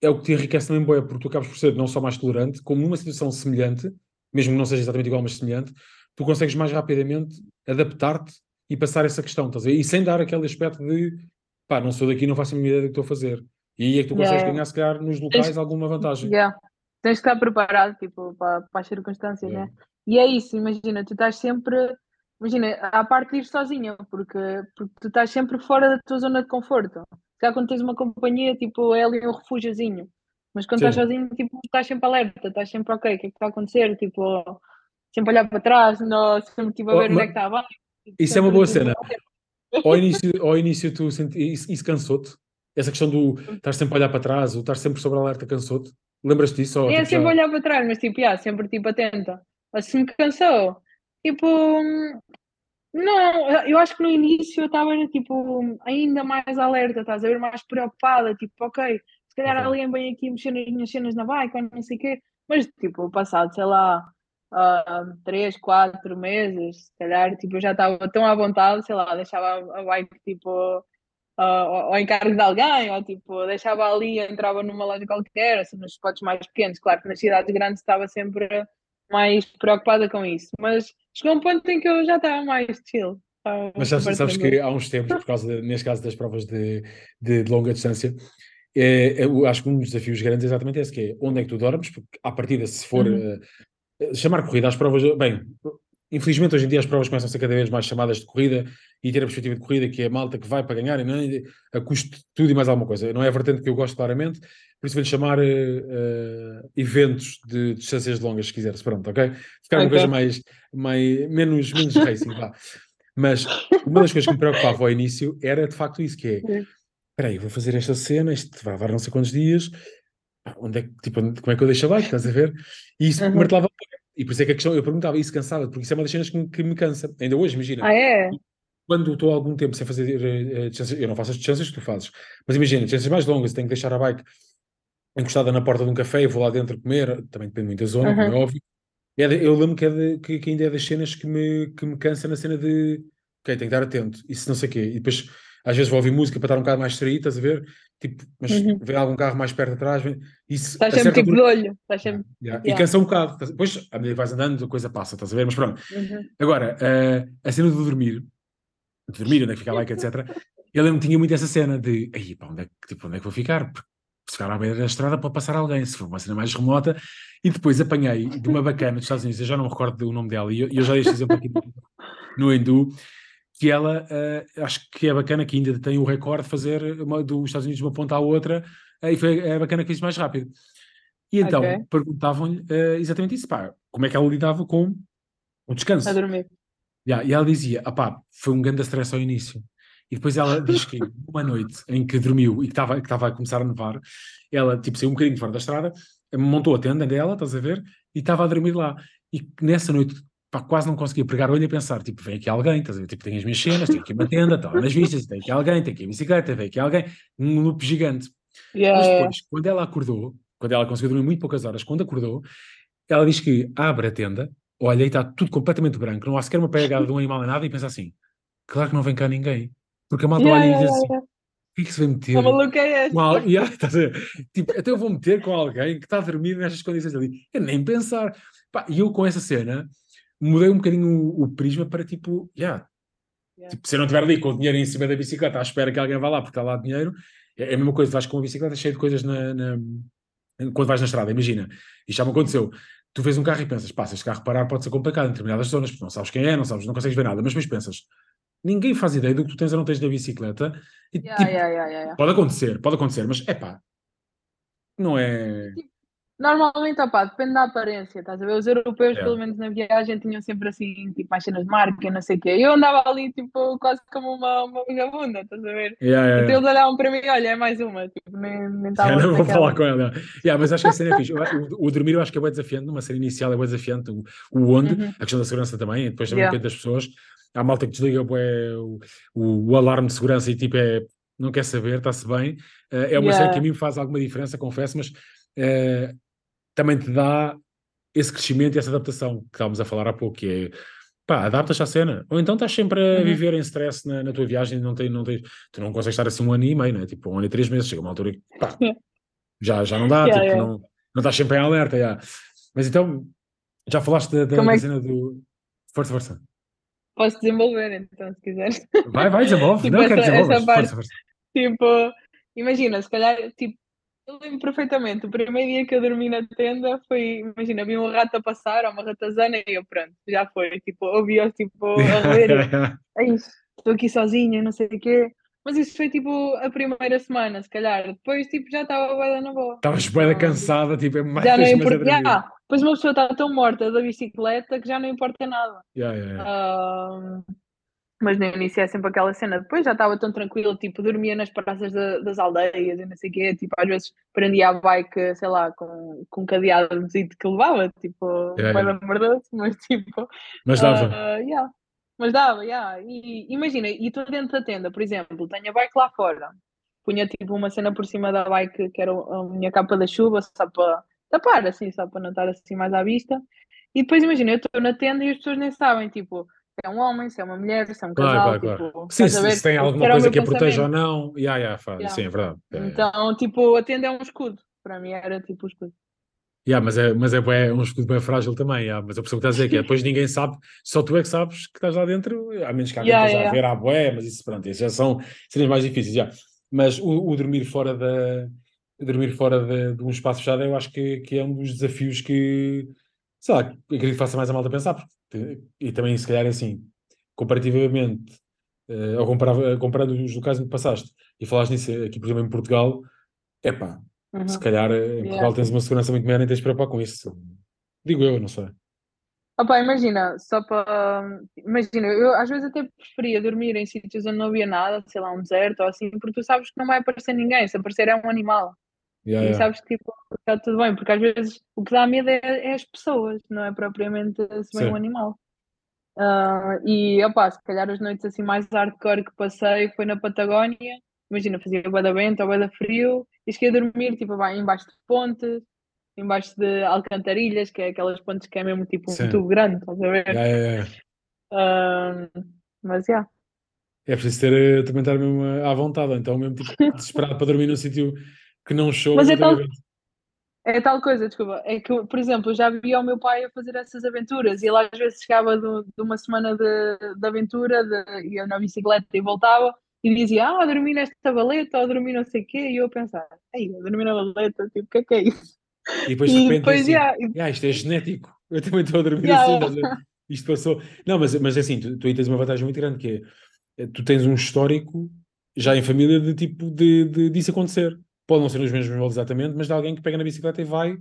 é o que te enriquece também, boia, porque tu acabas por ser não só mais tolerante, como numa situação semelhante, mesmo que não seja exatamente igual, mas semelhante, tu consegues mais rapidamente adaptar-te e passar essa questão, estás a ver? E sem dar aquele aspecto de pá, não sou daqui, não faço a minha ideia do que estou a fazer. E aí é que tu consegues yeah. ganhar, se calhar, nos locais Tens... alguma vantagem. Yeah. Tens de estar preparado, tipo, para, para as circunstâncias, yeah. né? E é isso, imagina, tu estás sempre, imagina, à parte de ir sozinha, porque, porque tu estás sempre fora da tua zona de conforto. Já quando tens uma companhia, tipo, é ali um refúgiozinho. Mas quando Sim. estás sozinho, tipo, estás sempre alerta, estás sempre ok, o que é que está a acontecer? Tipo, sempre olhar para trás, não, sempre tipo, a ver oh, onde é que está abaixo. Isso é uma boa cena. Ao início, ao início tu senti, isso, isso cansou-te? Essa questão do estar sempre a olhar para trás, ou estar sempre sobre alerta cansou-te? Lembras-te disso? Ou, é tipo, sempre já... olhar para trás, mas tipo, yeah, sempre tipo atenta. Mas se me cansou, tipo, não, eu acho que no início eu estava tipo ainda mais alerta, estás a ver, mais preocupada, tipo, ok, se calhar okay. alguém vem aqui mexer nas minhas cenas na bike ou não sei o quê, mas tipo, passado, sei lá, uh, três, quatro meses, se calhar, tipo, eu já estava tão à vontade, sei lá, deixava a bike, tipo, ao encargo de alguém, ou tipo, deixava ali, entrava numa loja qualquer, assim, nos spots mais pequenos, claro que nas cidades grandes estava sempre mais preocupada com isso, mas chegou um ponto em que eu já estava mais chill. Mas sabes, sabes que há uns tempos, por causa, de, neste caso das provas de, de, de longa distância, é, eu acho que um dos desafios grandes é exatamente esse, que é onde é que tu dormes, porque à partida, se for uhum. uh, chamar corrida às provas, bem, infelizmente hoje em dia as provas começam a ser cada vez mais chamadas de corrida e ter a perspectiva de corrida que é a malta que vai para ganhar e não é, a custo de tudo e mais alguma coisa. Não é a vertente que eu gosto claramente, por isso vou-lhe chamar uh, eventos de distâncias longas, se quiseres, pronto, ok? Ficar okay. uma coisa mais, mais menos, menos racing, vá. Mas uma das coisas que me preocupava ao início era de facto isso, que é, espera aí, vou fazer esta cena, isto vai levar não sei quantos dias, onde é que, tipo, como é que eu deixo a bike, estás a ver? E isso uhum. martelava e por isso é que a questão, eu perguntava isso cansava, porque isso é uma das cenas que me, que me cansa, ainda hoje, imagina. Ah, é? Quando estou há algum tempo sem fazer uh, distâncias, eu não faço as distâncias que tu fazes, mas imagina, distâncias mais longas, tenho que deixar a bike encostada na porta de um café e vou lá dentro comer, também depende muito da zona, uhum. como é óbvio. É de, eu lembro que, é de, que, que, ainda é das cenas que me, que me cansa na cena de ok, tenho que estar atento, isso não sei o quê, e depois às vezes vou ouvir música para estar um bocado mais distraído, estás a ver? Tipo, mas uhum. vem algum carro mais perto atrás, vem, isso... Estás sempre tipo de olho, estás sempre... Yeah, yeah. E cansa um bocado, depois à medida que vais andando a coisa passa, estás a ver? Mas pronto. Uhum. Agora, uh, a cena de dormir, de dormir, onde é que fica a bike, etc. Eu lembro tinha muito essa cena de, aí, pá, onde é, que, tipo, onde é que vou ficar? Porque se ficar à beira da estrada pode passar alguém, se for uma cena mais remota, e depois apanhei de uma bacana dos Estados Unidos, eu já não me recordo o nome dela, e eu, eu já dei este exemplo aqui no Hindu, que ela uh, acho que é bacana que ainda tem o recorde de fazer uma, dos Estados Unidos de uma ponta à outra uh, e foi é bacana que fez mais rápido. E então okay. perguntavam-lhe uh, exatamente isso, pá, como é que ela lidava com o descanso. A dormir. Yeah, e ela dizia, ah pá, foi um grande stress ao início. E depois ela diz que uma noite em que dormiu e que estava que a começar a nevar, ela tipo saiu um bocadinho fora da estrada, montou a tenda dela, estás a ver, e estava a dormir lá. e nessa noite pá, quase não conseguia pregar o olho e pensar, tipo, vem aqui alguém, estás a ver? Tipo, tenho as minhas cenas, tenho aqui uma tenda, está lá nas vistas, tem aqui alguém, tem aqui a bicicleta, vem aqui alguém, um loop gigante. Yeah, Mas depois, yeah. quando ela acordou, quando ela conseguiu dormir muito poucas horas, quando acordou, ela diz que abre a tenda, olha e está tudo completamente branco, não há sequer uma pegada de um animal nem nada e pensa assim, claro que não vem cá ninguém. Porque a malta yeah, olha e diz assim, o que é que se vai meter? maluca é esta? Yeah, tá tipo, até eu vou meter com alguém que está a dormir nestas condições ali. Eu nem pensar. e eu com essa cena mudei um bocadinho o, o prisma para tipo, yeah, yeah. Tipo, se eu não estiver ali com o dinheiro em cima da bicicleta à espera que alguém vá lá porque está lá dinheiro, é, é a mesma coisa, vais com uma bicicleta cheia de coisas na, na, quando vais na estrada, imagina, isto já me aconteceu, tu vês um carro e pensas, pá, se este carro parar pode ser complicado em determinadas zonas, porque não sabes quem é, não sabes, não consegues ver nada, mas depois pensas, ninguém faz ideia do que tu tens ou não tens na bicicleta, e, yeah, tipo, yeah, pode acontecer, pode acontecer, mas é pá, não é... Tipo, Normalmente, opá, depende da aparência, estás a ver? Os europeus, é. pelo menos na viagem, tinham sempre assim, tipo, mais cenas de marca, não sei o quê. Eu andava ali, tipo, quase como uma, uma vagabunda, estás a ver? Yeah, yeah, então eles olhavam para mim, olha, é mais uma, tipo, nem, nem estava. Yeah, não vou falar com ela. Yeah, mas acho que a cena é fixe. O, o, dormir eu acho que é bem desafiante, uma cena inicial é bem desafiante. O, o onde, uhum. a questão da segurança também, e depois também yeah. depende das pessoas. Há malta que desliga o, o, o alarme de segurança e tipo é não quer saber, está-se bem. Uh, é uma yeah. cena que a mim faz alguma diferença, confesso, mas uh, também te dá esse crescimento e essa adaptação que estávamos a falar há pouco, que é pá, adaptas à cena. Ou então estás sempre a uhum. viver em stress na, na, tua viagem e não tem, não tem, tu não consegues estar assim um ano e meio, né? tipo um ano e três meses, chega uma altura que pá, já, já não dá, yeah, tipo, yeah. Não, não estás sempre em alerta. Yeah. Mas então, já falaste da, da, é que... cena do. Força, força. Posso desenvolver então, se quiseres. Vai, vai, desenvolve. tipo, não, essa, quero desenvolver. Força, força. Tipo, imagina, se calhar, tipo, eu lembro perfeitamente, o primeiro dia que eu dormi na tenda foi, imagina, vi um rato a passar, ou uma ratazana, e eu pronto, já foi, tipo, ouvi-os tipo a roer, é isso, estou aqui sozinha, não sei o quê, mas isso foi tipo a primeira semana, se calhar, depois tipo já estava bem na boa. Estavas bem cansada, tipo, é mais já não importa, já, depois uma pessoa está tão morta da bicicleta que já não importa nada. Yeah, yeah, yeah. Um, mas no início é sempre aquela cena. Depois já estava tão tranquilo, tipo, dormia nas praças das aldeias e não sei o quê. Tipo, às vezes prendia a bike, sei lá, com, com um cadeado que levava, tipo, yeah, yeah. merdoso, mas tipo. Mas dava. Uh, yeah. Mas dava, yeah. E imagina, e tu dentro da tenda, por exemplo, tenho a bike lá fora, punha tipo uma cena por cima da bike que era a minha capa da chuva, só para tapar, assim, só para não estar assim mais à vista. E depois imagina, eu estou na tenda e as pessoas nem sabem, tipo é um homem, se é uma mulher, se é um casal. Claro, claro, tipo, claro. Sim, se, se, tem alguma coisa que a proteja ou não. Yeah, yeah, yeah. Sim, é verdade. É. Então, tipo, a tenda é um escudo. Para mim era tipo um escudo. Yeah, mas é, mas é, é um escudo bem frágil também. Yeah. Mas a pessoa que está a dizer que é, depois ninguém sabe, só tu é que sabes que estás lá dentro, a menos que alguém yeah, esteja yeah. a ver a boé, mas isso, pronto, isso já são cenas mais difíceis. Yeah. Mas o, o dormir fora da dormir fora de, de, um espaço fechado, eu acho que, que é um dos desafios que, sei lá, acredito que faça mais a malta pensar, porque, e também se calhar é assim, comparativamente, uh, ou comparava, comparando os locais onde passaste, e falaste nisso aqui, por exemplo, em Portugal, é pá, uhum. se calhar eh, em yeah. Portugal tens uma segurança muito maior, nem tens de preocupar com isso. Digo eu, não sei. Opa, imagina, só para. Imagina, eu às vezes até preferia dormir em sítios onde não havia nada, sei lá, um deserto ou assim, porque tu sabes que não vai aparecer ninguém, se aparecer é um animal. Yeah, e sabes que tipo, está tudo bem, porque às vezes o que dá medo é, é as pessoas, não é propriamente se vem um animal. Uh, e opa, se calhar as noites assim mais hardcore que passei foi na Patagónia. Imagina, fazia bué da vento ou bué da frio e cheguei a dormir tipo embaixo de pontes, embaixo de alcantarilhas, que é aquelas pontes que é mesmo tipo Sim. um tubo grande, estás a ver? Yeah, yeah, yeah. Uh, mas já. Yeah. É preciso ter, eh, também estar mesmo à vontade, então mesmo tipo, desesperado para dormir num sítio que não chove. Mas é tal, é tal coisa, desculpa. É que, por exemplo, eu já via o meu pai a fazer essas aventuras e ele às vezes chegava de, de uma semana de, de aventura, de, ia na bicicleta e voltava e dizia, ah, dormi nesta valeta ou dormi não sei o quê. E eu a pensar, ei, dormi na valeta, tipo, o que é que é isso? E depois de repente, depois, assim, yeah, yeah, isto é genético, eu também estou a dormir yeah, assim, mas isto passou. Não, mas, mas é assim, tu, tu aí tens uma vantagem muito grande que é, tu tens um histórico já em família de tipo de, de disso acontecer pode não ser nos mesmos moldes exatamente, mas de alguém que pega na bicicleta e vai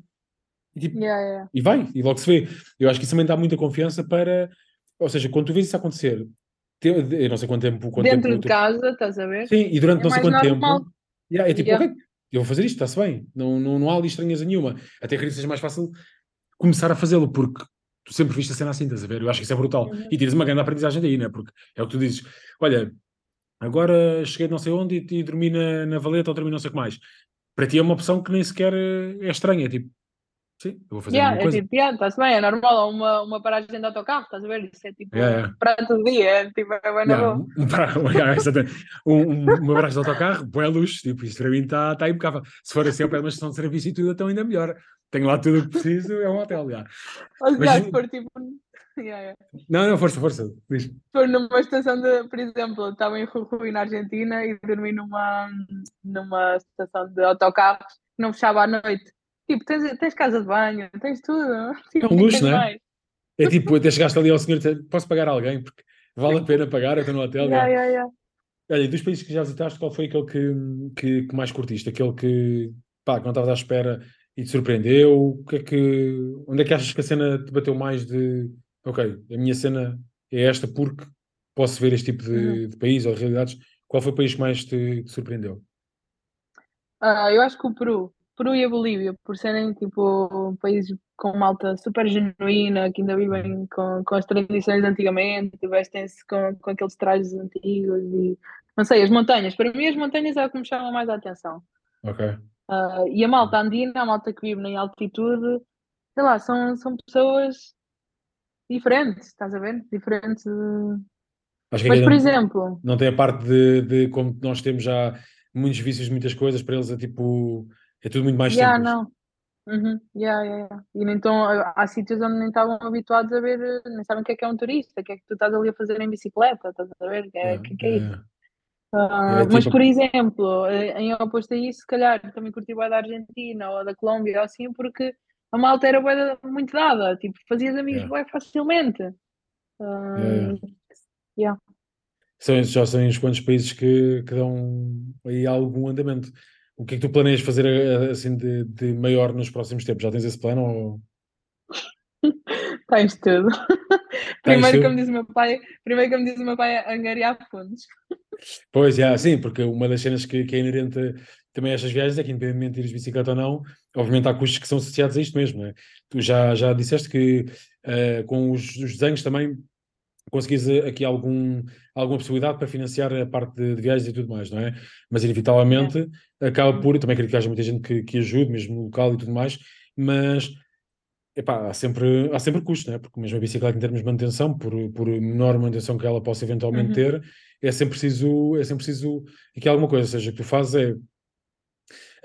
e, tipo, yeah, yeah. e vai, e logo se vê. Eu acho que isso também dá muita confiança para, ou seja, quando tu vês isso acontecer, eu não sei quanto tempo. Quanto Dentro tempo, de casa, estás a ver? Sim, e durante é não sei quanto normal. tempo. Yeah, é tipo, yeah. ok, eu vou fazer isto, está-se bem. Não, não, não há ali estranheza nenhuma. Até acredito que seja mais fácil começar a fazê-lo, porque tu sempre viste a cena assim, estás a ver? Eu acho que isso é brutal. Uhum. E tens uma grande aprendizagem daí, né? Porque é o que tu dizes, olha, agora cheguei de não sei onde e, e dormi na, na valeta ou dormi não sei o que mais. Para ti é uma opção que nem sequer é, é estranha, é tipo, sim, eu vou fazer Yeah, a mesma é coisa. tipo, yeah, está-se bem, é normal, uma, uma paragem de autocarro, estás a ver? Isso é tipo Yeah, yeah. prato do dia, é tipo, é bem Yeah, boa. um, para- yeah, exatamente. um, um, uma barragem de autocarro, boa luz, tipo, isto para mim está tá impecável. Se for assim, pé de uma estação de serviço e tudo, então ainda melhor. Tenho lá tudo o que preciso, é um hotel, já. Mas se for tipo. yeah, yeah. Não, não, força, força. Diz. For numa estação de, por exemplo, estava em Jujuy, na Argentina, e dormi numa, numa estação de autocarros que não fechava à noite. Tipo, tens, tens casa de banho, tens tudo. Tipo, um luxo, não é? mais? É tipo, até chegaste ali ao senhor e posso pagar alguém, porque vale a pena pagar, eu estou no hotel. Yeah, yeah, yeah. Olha, dos países que já visitaste, qual foi aquele que, que, que mais curtiste? Aquele que, pá, que não estavas à espera e te surpreendeu? O que é que, onde é que achas que a cena te bateu mais de, ok, a minha cena é esta porque posso ver este tipo de, Uhum. de país ou de realidades? Qual foi o país que mais te, te surpreendeu? Ah, eu acho que o Peru, Peru e a Bolívia, por serem tipo países com malta super genuína, que ainda vivem com, com as tradições antigamente, vestem-se com, com aqueles trajes antigos e não sei, as montanhas. Para mim, as montanhas é o que me chama mais a atenção. Ok. Ah, e a malta andina, a malta que vive em altitude, sei lá, são, são pessoas diferentes, estás a ver? Que Mas, aqui por não, exemplo, não tem a parte de, de como nós temos já muitos vícios de muitas coisas, para eles é tipo, é tudo muito mais já simples. não. Uhum, yeah, yeah, yeah. E então há sítios onde nem estavam habituados a ver, eh, nem sabem o que é que é um turista, o que é que tu estás ali a fazer em bicicleta, estás a ver? O que é, o que é que é isso? é, Ah, é mas, tipo- por exemplo, eh, em oposto a isso, se calhar também curti bué da Argentina ou da Colômbia ou assim, porque a malta era da- muito dada, tipo, fazias amigos Yeah. bué facilmente. Ah, Yeah, yeah. São, já são uns quantos países que, que dão aí algum andamento. O que é que tu planeias fazer eh, assim de, de maior nos próximos tempos? Já tens esse plano? Ou... Tens tudo. Primeiro, tudo? como diz o meu pai, primeiro, como diz o meu pai, é angariar fundos. Pois, já, sim, porque uma das cenas que, que é inerente também estas viagens é que, independentemente de ires de bicicleta ou não, obviamente há custos que são associados a isto mesmo, é? Tu já, já disseste que eh, com os, os desenhos também conseguis eh, aqui algum, alguma possibilidade para financiar a parte de, de viagens e tudo mais, não é? Mas inevitavelmente acaba por, também acredito que haja muita gente que, que ajude, mesmo no local e tudo mais, mas epá, há sempre, há sempre custos, não é? Porque mesmo a bicicleta em termos de manutenção, por, por menor manutenção que ela possa eventualmente Uhum. ter, é sempre preciso, é sempre preciso aqui alguma coisa, ou seja, o que tu fazes é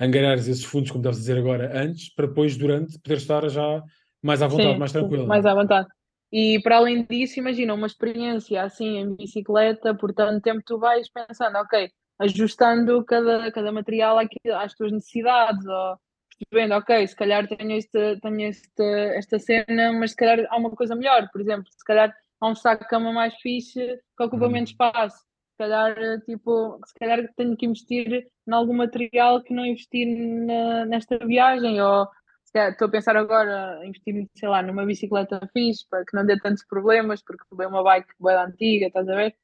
angarares esses fundos, como estavas a dizer agora, antes, para depois, durante, poder estar já mais à vontade, Sim, mais tranquilo. mais à vontade. E para além disso, imagina uma experiência assim em bicicleta, por tanto tempo tu vais pensando, ok, ajustando cada, cada material aqui às tuas necessidades, ou percebendo, ok, se calhar tenho, este, tenho este, esta cena, mas se calhar há uma coisa melhor, por exemplo, se calhar há um saco de cama mais fixe que ocupa Uhum. menos espaço. Se calhar, tipo, se calhar tenho que investir em algum material que não investi na- nesta viagem, ou se calhar estou a pensar agora em investir, sei lá, numa bicicleta fixe, para que não dê tantos problemas, porque roubei uma bike bem antiga, estás a ver?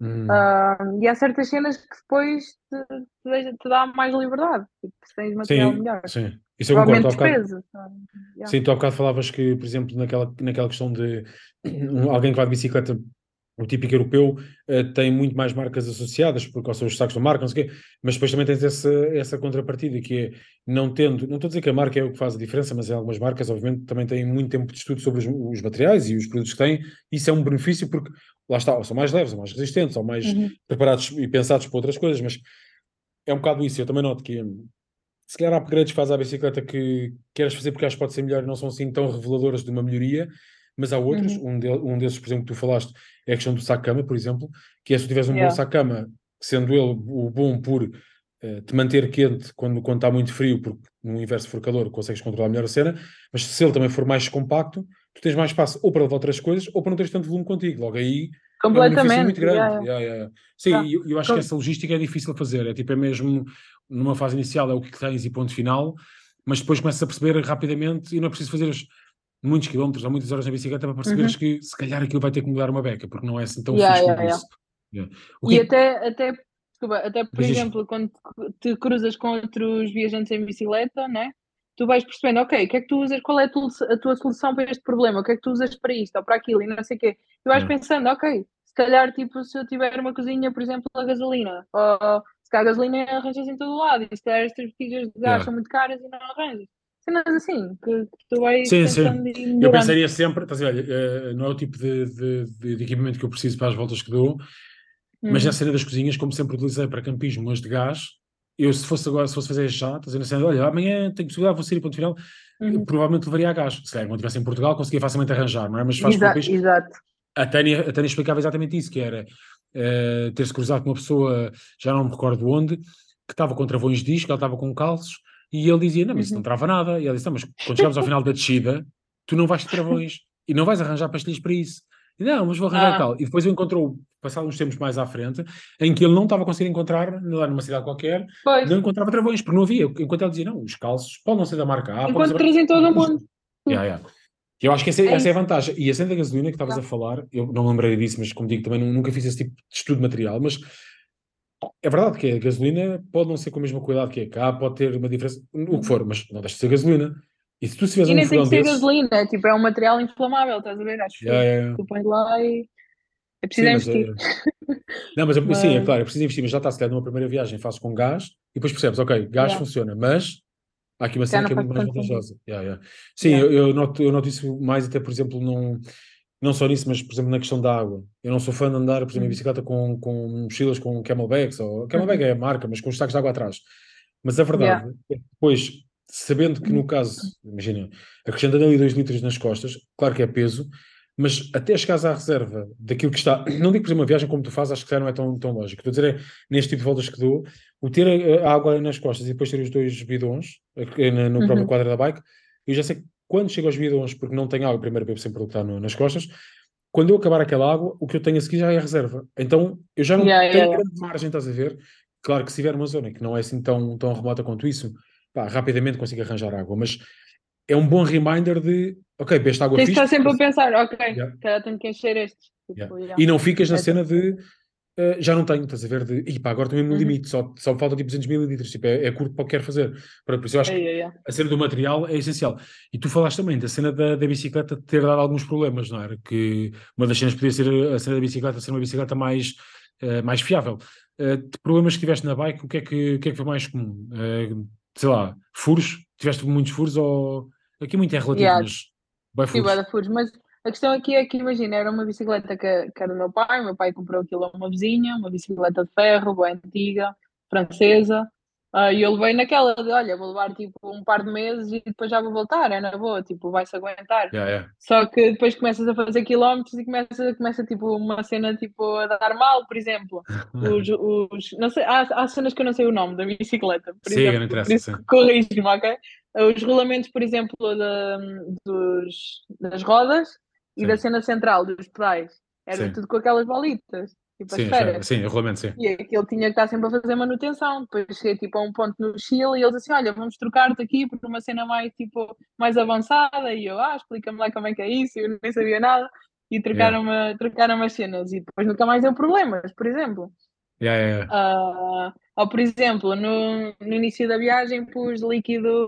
Hum. Ah, e há certas cenas que depois te, te, te dá mais liberdade, tipo, se tens material Sim, melhor. sim. Isso eu concordo. Bocado-? Yeah. Sim, tu há bocado falavas que, por exemplo, naquela, naquela questão de alguém que vai de bicicleta, o típico europeu, eh, tem muito mais marcas associadas, porque são os sacos da marca, não sei o quê, mas depois também tens essa, essa contrapartida, que é não tendo, não estou a dizer que a marca é o que faz a diferença, mas em algumas marcas, obviamente, também têm muito tempo de estudo sobre os, os materiais e os produtos que têm, isso é um benefício porque, lá está, ou são mais leves, ou mais resistentes, ou mais Uhum. preparados e pensados para outras coisas, mas é um bocado isso. Eu também noto que se calhar há upgrades que fazes à bicicleta que queres fazer porque acho que pode ser melhor e não são assim tão reveladoras de uma melhoria, mas há outros. Um, de- um desses, por exemplo, que tu falaste é a questão do saco-cama, por exemplo, que é se tu tiveres um bom Yeah. saco-cama, sendo ele o bom por eh, te manter quente quando, quando está muito frio, porque no inverno se for calor consegues controlar melhor a cena, mas se ele também for mais compacto, tu tens mais espaço ou para levar outras coisas ou para não teres tanto volume contigo. Logo aí é um Completamente. muito grande. yeah, yeah. Yeah. Sim, e eu, eu acho que essa logística é difícil de fazer. É tipo, é mesmo numa fase inicial é o que tens e ponto final, mas depois começas a perceber rapidamente e não é preciso fazer os- muitos quilómetros ou muitas horas na bicicleta para perceberes Uhum. que se calhar aquilo vai ter que mudar uma beca, porque não é assim tão Yeah, fixe yeah, como yeah. isso. Yeah. O E que- até, até, desculpa, até por Mas exemplo, quando te cruzas com outros viajantes em bicicleta, né? tu vais percebendo, ok, o que é que tu usas, qual é a tua, a tua solução para este problema, o que é que tu usas para isto ou para aquilo e não sei o quê. Tu vais pensando, ok, se calhar, tipo, se eu tiver uma cozinha, por exemplo, a gasolina, ou se calhar a gasolina arranjas em todo o lado, e se calhar estas botijas de gás são muito caras e não arranjas. Cenas assim, que, tu vais sim, sim. Eu pensaria sempre, estás a ver, eh, não é o tipo de, de, de, equipamento que eu preciso para as voltas que dou, mas na uhum. cena das cozinhas, como sempre utilizei para campismo, mas de gás, eu se fosse agora, se fosse fazer já, estás a dizer, olha, amanhã tenho possibilidade, vou sair ponto final, uhum. provavelmente levaria a gás. Se calhar, quando estivesse em Portugal, conseguia facilmente arranjar, não é? Mas faz exato, exato. A Tânia, a Tânia explicava exatamente isso, que era uh, ter-se cruzado com uma pessoa, já não me recordo onde, que estava com travões de disco, ela estava com calços, e ele dizia, não, mas isso não uhum. trava nada. E ela disse, não, mas quando chegamos ao final da descida, tu não vais ter travões, e não vais arranjar pastilhas para isso. E, não, mas vou arranjar ah. tal. E depois eu encontrou passado uns tempos mais à frente, em que ele não estava conseguindo encontrar, lá numa cidade qualquer, pois. não encontrava travões, porque não havia. Enquanto ele dizia, não, os calços podem não ser da marca A. Enquanto trazem em todo o mundo. Yeah, yeah. Eu acho que essa é, é essa é a vantagem. E a cena da gasolina que estavas a falar, eu não me lembrei disso, mas como digo, também nunca fiz esse tipo de estudo material, mas é verdade que a gasolina pode não ser com a mesma qualidade que a cá, pode ter uma diferença, o que for, mas não deixa de ser gasolina. E se tu se tiveres um nem tem que ser desses... gasolina, é, tipo, é um material inflamável, estás a ver? Acho yeah, que yeah. tu pões lá e é preciso sim, investir. Mas, não, mas, mas, sim, é claro, é preciso investir, mas já está, se calhar numa primeira viagem fazes com gás e depois percebes, ok, gás yeah. funciona, mas há aqui uma cena que é muito mais vantajosa. Yeah, yeah. Sim, eu, eu, noto, eu noto isso mais até, por exemplo, num, não só nisso, mas por exemplo na questão da água. Eu não sou fã de andar, por exemplo, em uhum. bicicleta com, com mochilas com camelbacks, ou camelback uhum. é a marca, mas com os sacos de água atrás. Mas a verdade é que depois, sabendo que no uhum. caso, imagina, acrescentando ali 2 litros nas costas, claro que é peso, mas até chegares à reserva daquilo que está, não digo por exemplo uma viagem como tu fazes, acho que já não é tão, tão lógico. Estou a dizer, é, neste tipo de voltas que dou, o ter a, a água nas costas e depois ter os dois bidões no próprio uhum. quadro da bike, eu já sei que quando chego aos bidões, porque não tenho água, primeiro bebo sempre o que está nas costas, quando eu acabar aquela água, o que eu tenho a seguir já é a reserva. Então eu já não yeah, tenho yeah, grande margem, estás a ver? Claro que se tiver uma zona que não é assim tão, tão remota quanto isso, pá, rapidamente consigo arranjar água, mas é um bom reminder de ok, besta água Tens fixe. Tens sempre a pensar, ok, yeah. tenho que encher estes. Tipo, yeah. E não ficas na é cena de uh, já não tenho, estás a ver, de e pá, agora mesmo no uhum. limite, só, só me faltam tipo 200 mililitros, tipo, é, é curto para o que quero fazer. Por isso eu acho que a cena do material é essencial. E tu falaste também da cena da, da bicicleta ter dado alguns problemas, não era? Que uma das cenas podia ser a cena da bicicleta ser uma bicicleta mais, uh, mais fiável. Uh, problemas que tiveste na bike, o que é que, o que, é que foi mais comum? sei lá, furos? Tiveste muitos furos ou. Aqui muito é relativo, yeah. mas Vai Sim, vai furos. Mas a questão aqui é que, imagina, era uma bicicleta que, que era do meu pai, meu pai comprou aquilo a uma vizinha, uma bicicleta de ferro, bem antiga, francesa, Uh, e eu levei naquela de, olha, vou levar tipo um par de meses e depois já vou voltar, é na boa, tipo, vai-se aguentar. Yeah, yeah. Só que depois começas a fazer quilómetros e começa, começa tipo uma cena tipo a dar mal, por exemplo. Os, os, não sei, há, há cenas que eu não sei o nome da bicicleta, por sim, exemplo, por isso corrijo-me, ok? Os rolamentos, por exemplo, da, dos, das rodas sim. e da cena central dos pedais, era tudo com aquelas bolitas. Tipo, sim, já, sim, o regulamento, sim. E aquilo tinha que estar sempre a fazer manutenção. Depois cheguei tipo, a um ponto no Chile e eles assim: Olha, vamos trocar-te aqui por uma cena mais, tipo, mais avançada. E eu, ah, explica-me lá como é que é isso. Eu nem sabia nada. E trocaram-me yeah. trocaram as cenas. E depois nunca mais deu problemas, por exemplo. Yeah, yeah, yeah. Uh, ou, por exemplo, no, no início da viagem pus líquido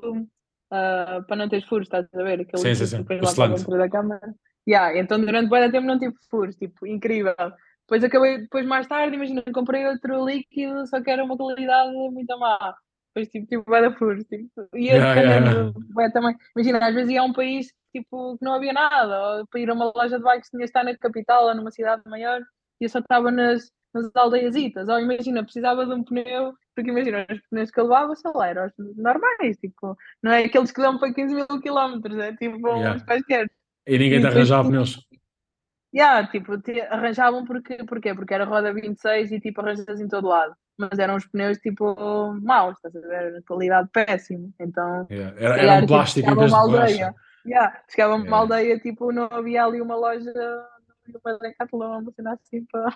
uh, para não ter furos, estás a ver? Aquele sim, sim, sim. depois lá para dentro da câmara. Yeah, então durante muito tempo não tive furos, tipo, incrível. Depois acabei, depois mais tarde, imagina, comprei outro líquido, só que era uma qualidade muito má. Depois tipo, tipo, vai da furos, tipo, ia yeah, yeah. Também. Imagina, às vezes ia a um país tipo, que não havia nada, ou para ir a uma loja de bikes tinha de estar na capital ou numa cidade maior e eu só estava nas, nas aldeiasitas. Ou imagina, precisava de um pneu, porque imagina, os pneus que eu levava, lá, eram os normais, tipo, não é aqueles que dão para 15 mil quilómetros, é tipo yeah. uns quaisquer. E ninguém te arranjava pneus. Yeah, tipo, te, arranjavam porque, porquê? Porque era roda 26 e tipo arranjas em todo lado. Mas eram os pneus tipo maus, estás a ver? Qualidade péssima. Então, yeah. era, era um tipo, plástico tipo, em vez de aldeia. Yeah, chegava yeah. uma aldeia, tipo, não havia ali uma loja, uma Decathlon, uma cena assim para.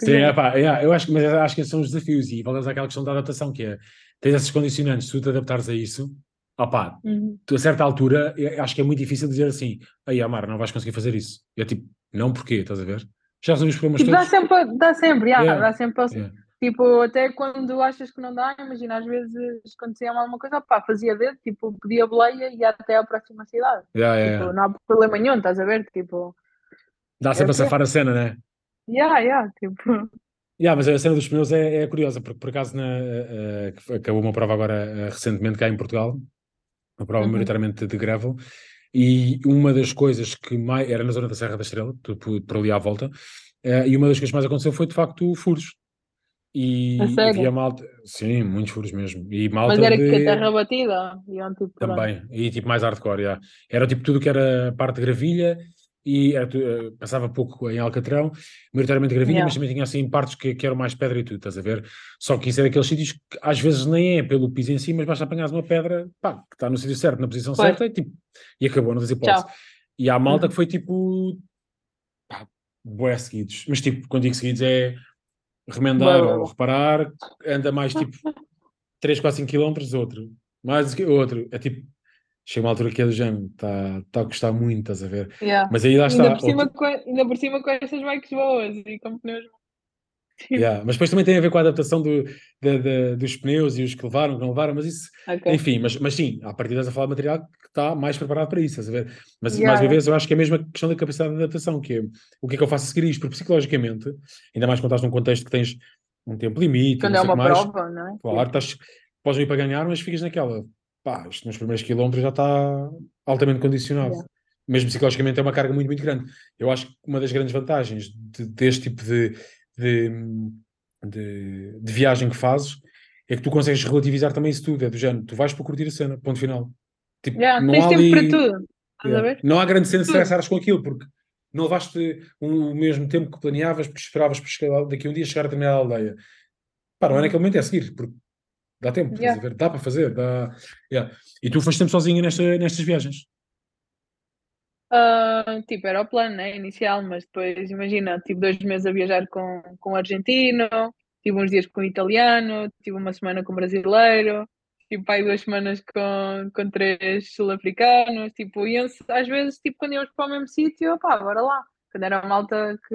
Sim, epá, yeah, eu acho que, mas acho que são os desafios e voltamos àquela questão da adaptação, que é tens esses condicionantes, se tu te adaptares a isso, opá, uhum. tu a certa altura acho que é muito difícil dizer assim, aí Amar, não vais conseguir fazer isso. É tipo, não porquê, estás a ver? Já sabes os problemas tipo, todos. Dá sempre, dá sempre, yeah, yeah. dá sempre. Yeah. Tipo, até quando achas que não dá, imagina, às vezes quando se alguma coisa, pá, fazia dedo, tipo, pedia boleia e ia até à próxima cidade. Yeah, yeah, tipo, não há problema nenhum, estás a ver? Tipo, Dá sempre é a safar a cena, né? yeah, yeah, tipo, Yeah, mas a cena dos pneus é, é curiosa, porque por acaso na, eh, acabou uma prova agora eh, recentemente cá em Portugal, uma prova Uhum. maioritariamente de gravel, e uma das coisas que mais era na zona da Serra da Estrela, por, por ali à volta, eh, e uma das coisas que mais aconteceu foi de facto furos. E havia malta, sim, muitos furos mesmo. E malta mas era de, que a terra batida, iam tipo, também, e tipo mais hardcore, yeah. Era tipo tudo que era parte de gravilha e eh, passava pouco em Alcatrão, maioritariamente gravilha, mas também tinha assim partes que, que eram mais pedra e tudo, estás a ver? Só que isso é daqueles sítios que às vezes nem é pelo piso em si, mas basta apanhar uma pedra, pá, que está no sítio certo, na posição Pois. certa e tipo, e acabou, não tens hipótese. Tchau. E há malta Uhum. que foi tipo, pá, bué seguidos, mas tipo, quando digo seguidos é remendar bué, ou reparar, anda mais tipo 3, 4, 5 km, outro, mais do que outro, é tipo, chega uma altura que é do género, está tá a custar muito, estás a ver? Yeah. Mas aí lá está. Ainda, por cima, com, ainda por cima com essas bikes boas e com pneus Yeah, Mas depois também tem a ver com a adaptação do, da- da- dos pneus e os que levaram, que não levaram, mas isso, Ok. enfim, mas, mas sim, a partir dessa falar de material que está mais preparado para isso, estás a ver? Mas Yeah, mais uma vez, eu acho que é mesmo a questão da capacidade de adaptação, que é o que é que eu faço a seguir isto, porque psicologicamente, ainda mais quando estás num contexto que tens um tempo limite, Quando é uma que mais, prova, não é? Claro, estás, podes ir para ganhar, mas ficas naquela. Pá, isto nos primeiros quilómetros já está altamente condicionado. Yeah. Mesmo psicologicamente é uma carga muito, muito grande. Eu acho que uma das grandes vantagens de- deste tipo de, de, de, de viagem que fazes é que tu consegues relativizar também isso tudo. É do género, tu vais para curtir a cena, ponto final. Tipo, Yeah, não tens há tempo ali- para tudo. Yeah. Não há grande cena de estressares com aquilo, porque não levaste um- o mesmo tempo que planeavas, porque esperavas por chegar- daqui a um dia chegar a determinada aldeia. Pá, não é naquele momento, é a seguir, porque dá tempo, Yeah. ver? Dá para fazer, dá. yeah. E tu foste sempre sozinha nesta, nestas viagens. Ah, tipo, era o plano, né, inicial, mas depois, imagina, tive dois meses a viajar com, com um argentino, tive uns dias com um italiano, tive uma semana com um brasileiro, tive aí duas semanas com, com três sul-africanos, tipo, iam-se, às vezes, tipo, quando íamos para o mesmo sítio, pá, bora lá. Quando era a malta que...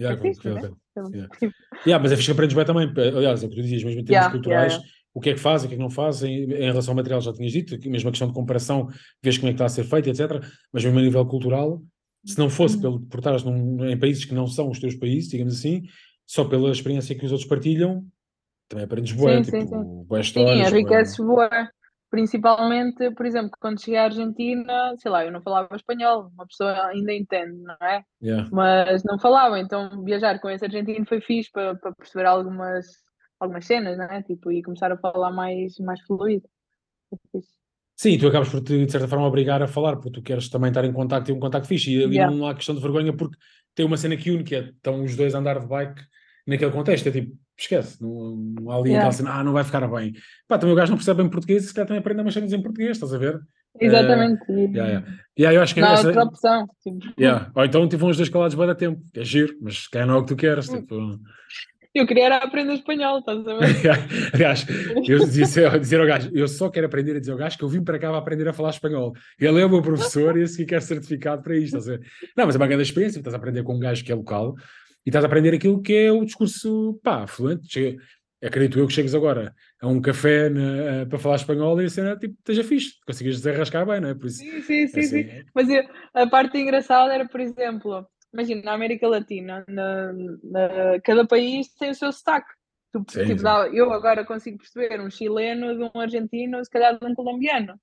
Yeah, É fixe, né? Yeah. Yeah, mas é fixe que aprendes bem também. Aliás, é o que tu dizias, mesmo em termos Yeah, culturais, yeah, o que é que faz, o que é que não faz, em, relação ao material já tinhas dito, mesmo a questão de comparação, vês como é que está a ser feito, etc. Mas mesmo a nível cultural, se não fosse Uhum. pelo, por num- em países que não são os teus países, digamos assim, só pela experiência que os outros partilham, também aprendes bué, Sim, sim, tipo, bué Sim, histórias. bué- enriqueces bué. Principalmente, por exemplo, quando cheguei à Argentina, sei lá, eu não falava espanhol, uma pessoa ainda entende, não é? Yeah. Mas não falava, então viajar com esse argentino foi fixe para, para perceber algumas, algumas cenas, não é? Tipo, e começar a falar mais, mais fluido. Fixe. Sim, tu acabas por te, de certa forma, obrigar a falar, porque tu queres também estar em contacto e um contacto fixe. E ali Yeah. não há questão de vergonha, porque tem uma cena que une, que é estão os dois a andar de bike naquele contexto. É tipo, esquece, não, não há ali Yeah. aquela cena, ah, não vai ficar bem. Pá, também o gajo não percebe bem português e se calhar também aprende umas cenas em português, estás a ver? Exatamente. e Yeah, yeah. Yeah, eu acho que não essa- outra opção. Tipo, yeah. Ou então tive uns dois calados bem da tempo, que é giro, mas se calhar não é o que tu queres. Hum. Tipo... Eu queria era aprender espanhol, estás a ver? Aliás, eu disse ao- dizer ao gajo, eu só quero aprender a dizer ao gajo que eu vim para cá para aprender a falar espanhol. Ele é o meu professor e esse que quer certificado para isto. estás a ver? Não, mas é uma grande experiência, estás a aprender com um gajo que é local estás a aprender aquilo que é o discurso, pá, fluente. Acredito eu que chegues agora a um café na- para falar espanhol e a cena, tipo, esteja fixe, consigas desenrascar bem, não é? Por isso, Sim, sim, sim, assim, sim. Mas eu- a parte engraçada era, por exemplo, imagina, na América Latina, na, na- cada país tem o seu sotaque. Tu, Sim, tipo, sim. eu agora consigo perceber um chileno de um argentino, se calhar de um colombiano.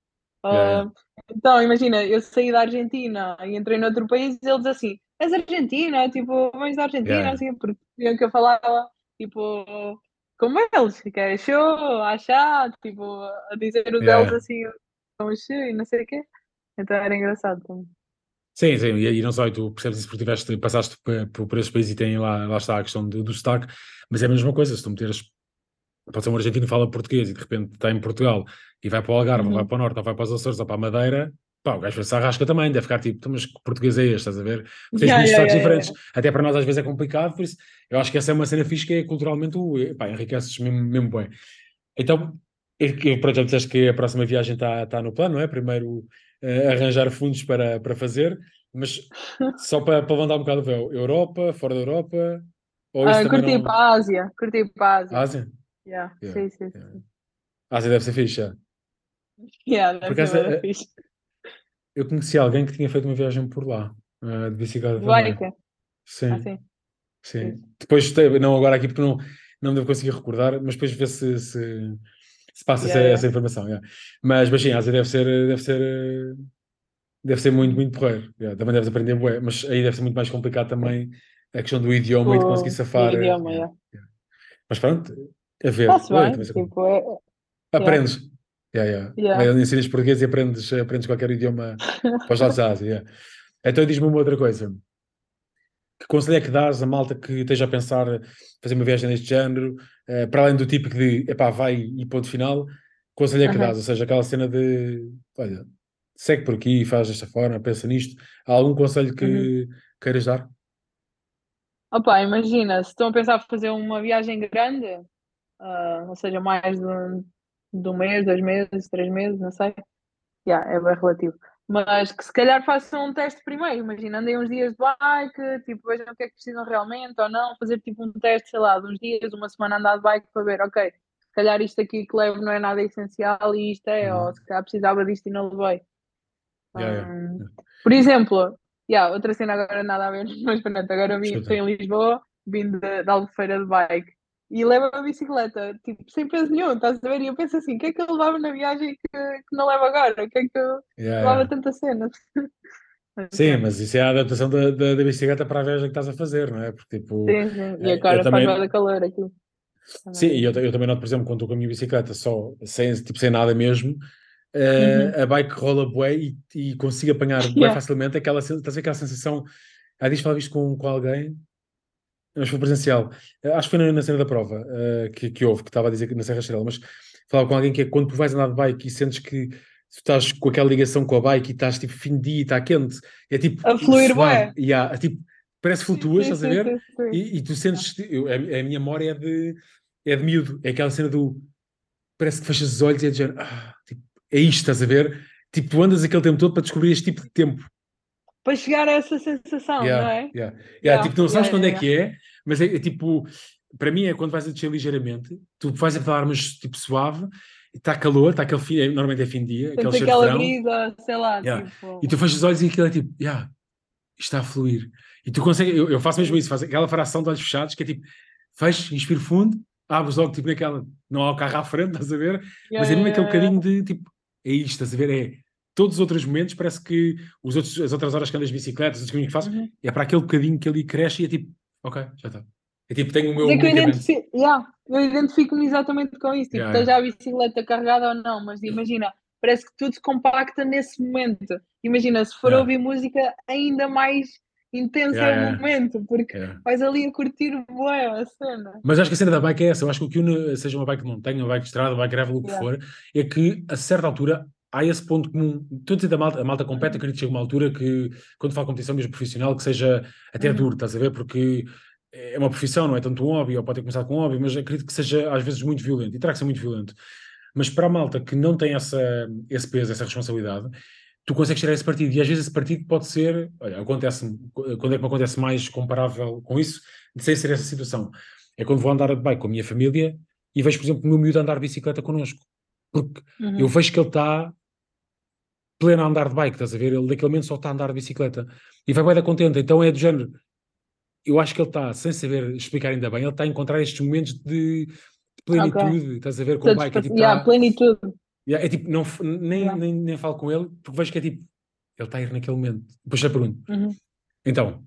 Yeah, Ah, então, imagina, eu saí da Argentina e entrei noutro país e eles assim, és argentina, tipo, vens da Argentina, Yeah. assim, porque que eu falava, tipo, como eles, que é show, achar, tipo, a dizer os Yeah. eles assim, com o show e não sei o quê. Então era engraçado também. Sim, sim, e, e não só, e tu percebes isso porque tiveste, passaste por, por, por esses países e tem lá, lá está a questão do, do sotaque, mas é a mesma coisa, se tu meteres, pode ser um argentino que fala português e de repente está em Portugal e vai para o Algarve, ou Uhum. vai para o Norte, ou vai para os Açores, ou para a Madeira, pá, o gajo vai-se arrasca também, deve ficar tipo, "Então, mas que português é este, estás a ver? Porque tens Yeah, muitos yeah, yeah, diferentes, até para nós às vezes é complicado, por isso eu acho que essa é uma cena fixe que é culturalmente, o- pá, enriqueces mesmo, mesmo bem. Então, pronto, já disseste que a próxima viagem está está no plano, não é? Primeiro eh, arranjar fundos para, para fazer, mas só para, para levantar um bocado o véu, Europa, fora da Europa, Ou Ah, curti não... para a Ásia, curti para a Ásia. Ásia? Yeah, Yeah, Sim, sim, yeah. sim. Ásia deve ser fixe. Yeah, deve acaso, ser da eh, fixe. Eu conheci alguém que tinha feito uma viagem por lá, ah, de bicicleta De também. bike? Sim, Ah, sim. sim. Depois, te- não agora aqui porque não, não devo conseguir recordar, mas depois vê se, se, se passa essa, essa informação. Mas, mas sim, a deve ser, deve ser, eh, deve ser muito, muito porreiro. yeah. Também deves aprender bué, mas aí deve ser muito mais complicado também a questão do idioma e de conseguir O, o safar. eh, idioma, yeah. yeah. Mas pronto, a ver. Está-se bem, tipo, é, Aprendes. Yeah, yeah. Yeah. Vai, Ensinas português e aprendes, aprendes qualquer idioma para os lados da Ásia. yeah. Então diz-me uma outra coisa. Que conselho é que dás a malta que esteja a pensar fazer uma viagem deste género, eh, para além do típico de epá, vai e ponto final, conselho é que Aham. dás? Ou seja, aquela cena de olha, segue por aqui, faz desta forma, pensa nisto. Há algum conselho que Uhum. queiras dar? Opa, imagina, se estão a pensar fazer uma viagem grande, ah, ou seja, mais de um, de um mês, dois meses, três meses, não sei, yeah, é bem relativo. Mas que se calhar façam um teste primeiro, imagina, andem uns dias de bike, tipo, vejam o que é que precisam realmente ou não, fazer tipo um teste, sei lá, de uns dias, uma semana andar de bike para ver, ok, se calhar isto aqui que levo não é nada essencial e isto é, Uhum. ou se calhar precisava disto e não levei. Yeah, Hum, yeah. por exemplo, yeah, outra cena agora nada a ver, mas pronto, agora vim, estou em Lisboa, vim de, de Albufeira de bike e levo a bicicleta, tipo, sem peso nenhum, estás a ver? E eu penso assim, o que é que eu levava na viagem que, que não levo agora? O que é que eu Yeah, levava yeah. tanta cena? Sim, mas isso é a adaptação da, da, da bicicleta para a viagem que estás a fazer, não é? Porque tipo. Sim, sim. E eh, agora faz também- bué de calor aqui. Sim, e eu, Também. eu também noto, por exemplo, quando estou com a minha bicicleta só, sem, tipo, sem nada mesmo, eh, Uhum. a bike rola bué e, e consigo apanhar bué Yeah. facilmente aquela, estás a ver aquela sensação, há dias falava isto com, com alguém, mas foi presencial, Eh, acho que foi na, na cena da prova eh, que, que houve, que estava a dizer que na Serra Estrela, mas falava com alguém que é quando tu vais andar de bike e sentes que tu estás com aquela ligação com a bike e estás tipo fim de dia e está quente, é tipo A fluir e há, é, tipo, parece que flutuas, Sim, estás a ver? sim. E, e tu sentes, eu, a, a minha memória é de, é de miúdo, é aquela cena do parece que fechas os olhos e é de género, ah, tipo, é isto, estás a ver? Tipo, tu andas aquele tempo todo para descobrir este tipo de tempo. Para chegar a essa sensação, Yeah, não é? yeah. Yeah, tipo, não sabes quando é que é, mas é, é tipo, para mim é quando vais a descer ligeiramente, tu vais a falar, mas tipo suave, e está calor, está aquele fim, é- normalmente é fim de dia, aquele cheiro de aquela verão, brisa, sei lá, tipo. e tu fechas os olhos e aquilo é tipo, yeah, está a fluir. E tu consegues, eu, eu faço mesmo isso, faço aquela fração de olhos fechados, que é tipo, fecho, inspiro fundo, abres logo tipo naquela, não há o carro à frente, estás a ver? Mas é mesmo aquele bocadinho de tipo, é isto, estás a ver? É todos os outros momentos, parece que os outros, as outras horas que andas de bicicleta, os caminhos que fazes, Uhum. é para aquele bocadinho que ali cresce e é tipo, ok, já está. É tipo, tenho o meu é que eu identifico, yeah, eu identifico-me exatamente com isso. Tipo, Yeah, esteja a bicicleta carregada ou não, mas imagina, parece que tudo se compacta nesse momento. Imagina, se for Yeah. ouvir música, ainda mais intenso Yeah, é o yeah. momento, porque É. vais ali a curtir bué a cena. Mas acho que a cena da bike é essa. Eu acho que o que une, seja uma bike de montanha, uma bike de estrada, uma bike gravel, o que Yeah. for, é que a certa altura há esse ponto comum. Estou a dizer da malta, a malta compete, acredito que chega uma altura que, quando fala competição mesmo profissional, que seja até Uhum. duro, estás a ver? Porque é uma profissão, não é tanto um hobby, ou pode ter começado com um hobby, mas acredito que seja às vezes muito violento, e terá que ser muito violento. Mas para a malta que não tem essa, esse peso, essa responsabilidade, tu consegues tirar esse partido, e às vezes esse partido pode ser, olha, acontece quando é que me acontece mais comparável com isso, sem ser essa situação? É quando vou andar de bike com a minha família e vejo, por exemplo, o meu miúdo andar de bicicleta connosco. Porque Uhum. eu vejo que ele está pleno a andar de bike, estás a ver? Ele daquele momento só está a andar de bicicleta. E vai bem da contente. Então é do género. Eu acho que ele está, sem saber explicar ainda bem, ele está a encontrar estes momentos de, de plenitude, estás a ver? Com o bike. É, tipo, yeah, tá- plenitude. Yeah, é tipo, não, nem, Yeah. nem, nem falo com ele, porque vejo que é tipo, ele está a ir naquele momento. Depois já pergunto, Uhum. então,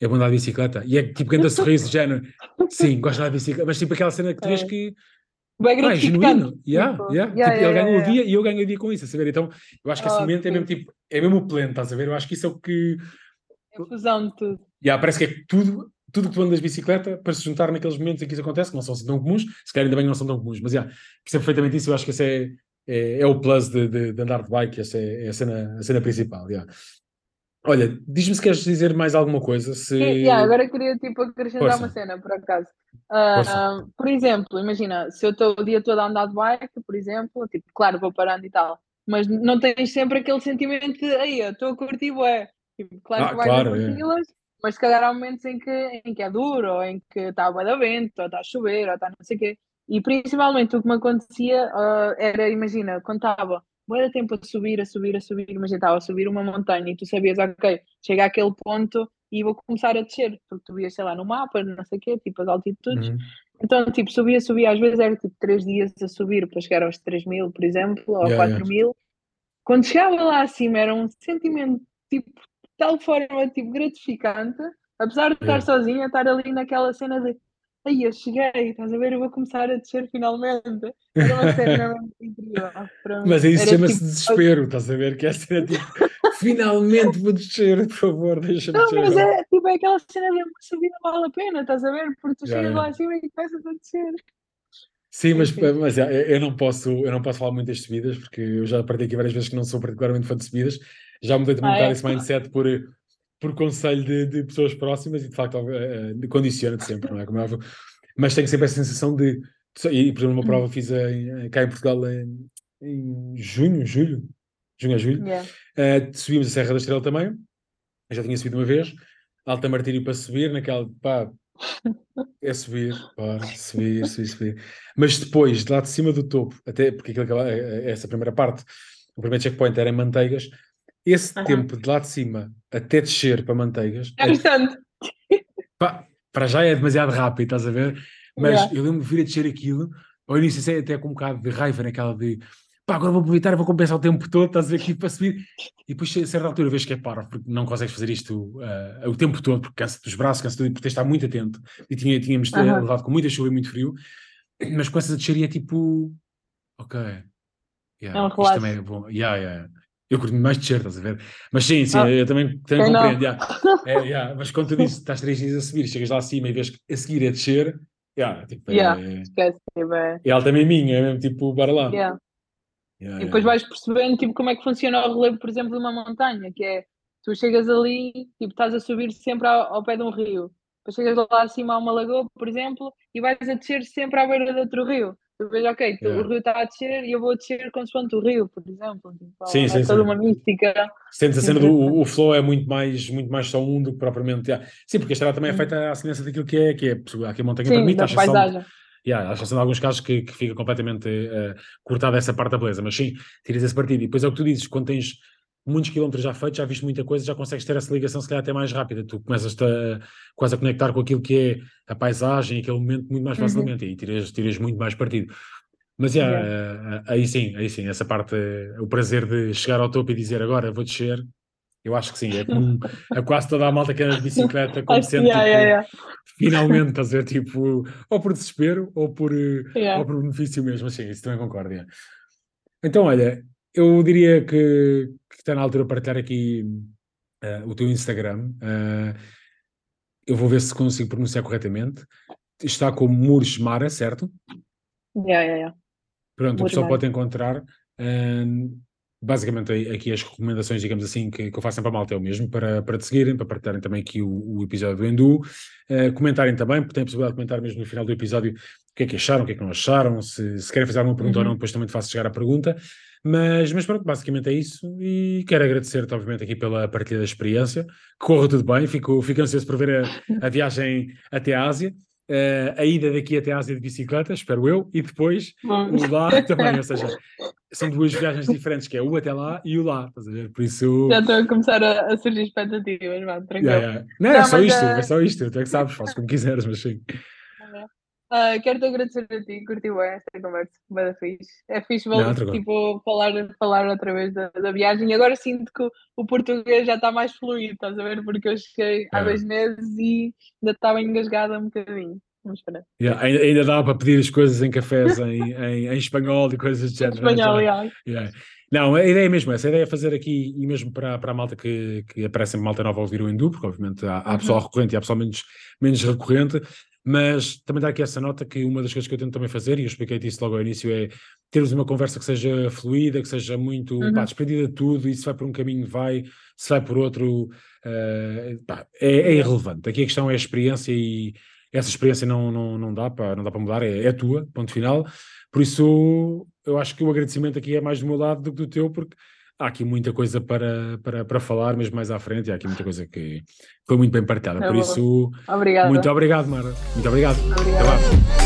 é bom andar de bicicleta? E é tipo, grande sorriso, de género, sim, gosto de andar de bicicleta, mas tipo aquela cena que tu vês É. que Bem pá, é genuíno. Yeah, tipo, yeah. yeah, Tipo, yeah, ele ganha yeah, o dia e eu ganho o dia com isso, a saber? Então, eu acho que esse Oh, momento é que mesmo tipo, é mesmo o pleno, estás a ver? Eu acho que isso é o que. É a fusão de tudo. Yeah, parece que é tudo, tudo que tu andas de bicicleta para se juntar naqueles momentos em que isso acontece, que não são assim tão comuns, se calhar ainda bem que não são tão comuns, mas yeah, percebo perfeitamente isso. Eu acho que esse é, é, é o plus de, de, de andar de bike, essa é, é a, cena, a cena principal. yeah. Olha, diz-me se queres dizer mais alguma coisa. Se... Sim, yeah, agora queria tipo, acrescentar Força. uma cena, por acaso. Força. por exemplo, imagina, se eu estou o dia todo a andar de bike, por exemplo, tipo, claro, vou parando e tal, mas não tens sempre aquele sentimento de aí, eu estou a curtir bué. Tipo, claro Ah, que vais claro, é. curti-las, mas se calhar há momentos em que, em que é duro, ou em que está a da vento, ou está a chover, ou está não sei o quê. E principalmente o que me acontecia uh, era, imagina, quando estava muito tempo a subir, a subir, a subir, imagina, estava a subir uma montanha e tu sabias, ok, chega àquele ponto e vou começar a descer, porque tu vias, sei lá, no mapa, não sei o quê, tipo as altitudes. Uhum. Então, tipo, subia, subia, às vezes era tipo três dias a subir para chegar aos 3 mil, por exemplo, ou yeah, 4 yeah. mil. Quando chegava lá acima era um sentimento, tipo, de tal forma, tipo, gratificante, apesar de yeah. estar sozinha, estar ali naquela cena de aí eu cheguei, estás a ver, eu vou começar a descer finalmente. Era uma cena incrível. Mas isso chama-se tipo... desespero, estás a ver, que essa cena tipo, finalmente vou descer, por favor, deixa-me descer. Não, mas é, tipo, é aquela cena de a subida vale a pena, estás a ver, porque tu Já chegas é. lá acima e começas a descer. Sim, mas, mas eu, não posso, eu não posso falar muito das subidas, porque eu já partilhei aqui várias vezes que não sou particularmente fã de subidas. Já mudei também ah, um bocado é? esse mindset por, por conselho de, de, pessoas próximas e de facto uh, condiciona-te sempre, não é? Como é óbvio. Mas tenho sempre essa sensação de. E, por exemplo, uma prova fiz em, cá em Portugal em, em junho, julho, junho a julho. Yeah. Uh, subimos a Serra da Estrela também. Eu já tinha subido uma vez. Alta Martírio para subir, naquela. pá, é subir, bora, subir, subir, subir. Mas depois, de lá de cima do topo, até porque aquilo, é, é, essa primeira parte, o primeiro checkpoint era em manteigas, esse uhum. tempo de lá de cima até descer para manteigas. É bastante. Para já é demasiado rápido, estás a ver? Mas yeah. eu lembro de vir a descer aquilo, ao início é até com um bocado de raiva naquela de pá, agora vou aproveitar vou compensar o tempo todo, estás a ver aqui para subir, e depois a certa altura vês que é para, porque não consegues fazer isto uh, o tempo todo, porque cansa dos braços, cansa tudo, porque tens de estar muito atento, e tinha, tínhamos uhum. levado com muita chuva e muito frio, mas começas a descer e é tipo, ok, yeah, é um isto também é bom, yeah, yeah. Eu curto mais descer, estás a ver? Mas sim, sim, ah, eu também, também compreendo. Yeah. É, yeah. Mas quando tu dizes estás três dias a subir, chegas lá acima e vês que a seguir é descer, yeah, tipo, yeah, é, esquece, é. é ela também minha, é mesmo tipo, bora lá. Yeah. Yeah, e depois vais percebendo tipo, como é que funciona o relevo, por exemplo, de uma montanha, que é tu chegas ali, tipo, estás a subir sempre ao, ao pé de um rio. Depois chegas lá acima a uma lagoa, por exemplo, e vais a descer sempre à beira de outro rio. Tu vês, ok, tu, yeah. o rio está a descer e eu vou descer consoante o rio, por exemplo. Tipo, sim, é sim, toda sim. uma mística. Sentes a cena do o flow é muito mais, muito mais só um do que propriamente. Yeah. Sim, porque a estrada também é feita à semelhança daquilo que é, que é aqui a montanha sim, permite, a paisagem. Yeah, acho que são alguns casos que, que fica completamente uh, cortada essa parte da beleza, mas sim, tiras esse partido. E depois é o que tu dizes, quando tens muitos quilómetros já feitos, já viste muita coisa, já consegues ter essa ligação se calhar até mais rápida. Tu começas a, quase a conectar com aquilo que é a paisagem, aquele momento muito mais uhum. facilmente uhum. e tiras, tiras muito mais partido. Mas yeah, yeah. Aí sim, aí sim, essa parte, o prazer de chegar ao topo e dizer agora vou descer, eu acho que sim, é como é quase toda a malta que anda de bicicleta, como sente yeah, tipo, yeah, finalmente, estás a ver, tipo, ou por desespero ou por, yeah. ou por benefício mesmo, sim, isso também concordo. Então, olha, eu diria que, que, está na altura de partilhar aqui uh, o teu Instagram. Uh, eu vou ver se consigo pronunciar corretamente. Está como Mures Mara, certo? Yeah, yeah, yeah. Pronto, o pessoal pode encontrar. Uh, basicamente aqui as recomendações, digamos assim, que, que eu faço sempre a malta é o mesmo, para, para te seguirem, para partilharem também aqui o, o episódio do Endu, uh, comentarem também, porque tem a possibilidade de comentar mesmo no final do episódio o que é que acharam, o que é que não acharam, se, se querem fazer alguma pergunta uhum. ou não, depois também te faço chegar a pergunta. Mas, mas pronto, basicamente é isso e quero agradecer-te, obviamente, aqui pela partilha da experiência. Corra tudo bem, fico, fico ansioso por ver a, a viagem até a Ásia. Uh, a ida daqui até a Ásia de bicicleta, espero eu, e depois o lá também, ou seja, são duas viagens diferentes, que é o até lá e o lá, estás a ver? Por isso. Já estou a começar a, a surgir expectativas, vá, tranquilo. Yeah, yeah. Não, é Não, é só isto, é... é só isto, tu é que sabes, faço como quiseres, mas sim. Uh, Quero-te agradecer a ti, curti bem esta conversa, bem fixe. É fixe não, tipo, falar, falar outra vez da, da viagem. Agora sinto que o, o português já está mais fluido, estás a ver? Porque eu cheguei há é. dois meses e ainda estava engasgada um bocadinho. Vamos esperar. Yeah, ainda, ainda dá para pedir as coisas em cafés em, em, em espanhol e coisas do género. Né? Espanhol, yeah. yeah. Não, a ideia é mesmo essa. A ideia é fazer aqui, e mesmo para, para a malta que, que aparece malta nova a ouvir o Hindu, porque obviamente há, há uhum. pessoal recorrente e há pessoal menos, menos recorrente, mas também dá aqui essa nota que uma das coisas que eu tento também fazer, e eu expliquei-te isso logo ao início, é termos uma conversa que seja fluida, que seja muito uhum. pá, desprendida de tudo, e se vai por um caminho vai, se vai por outro, uh, pá, é, é, irrelevante. Aqui a questão é a experiência e essa experiência não, não, não, dá, para, não dá para mudar, é, é tua, ponto final. Por isso, eu acho que o agradecimento aqui é mais do meu lado do que do teu, porque há aqui muita coisa para, para, para falar, mesmo mais à frente, há aqui muita coisa que foi muito bem partilhada. É Por bom. isso, Obrigada. muito obrigado, Mara. Muito obrigado. Obrigada.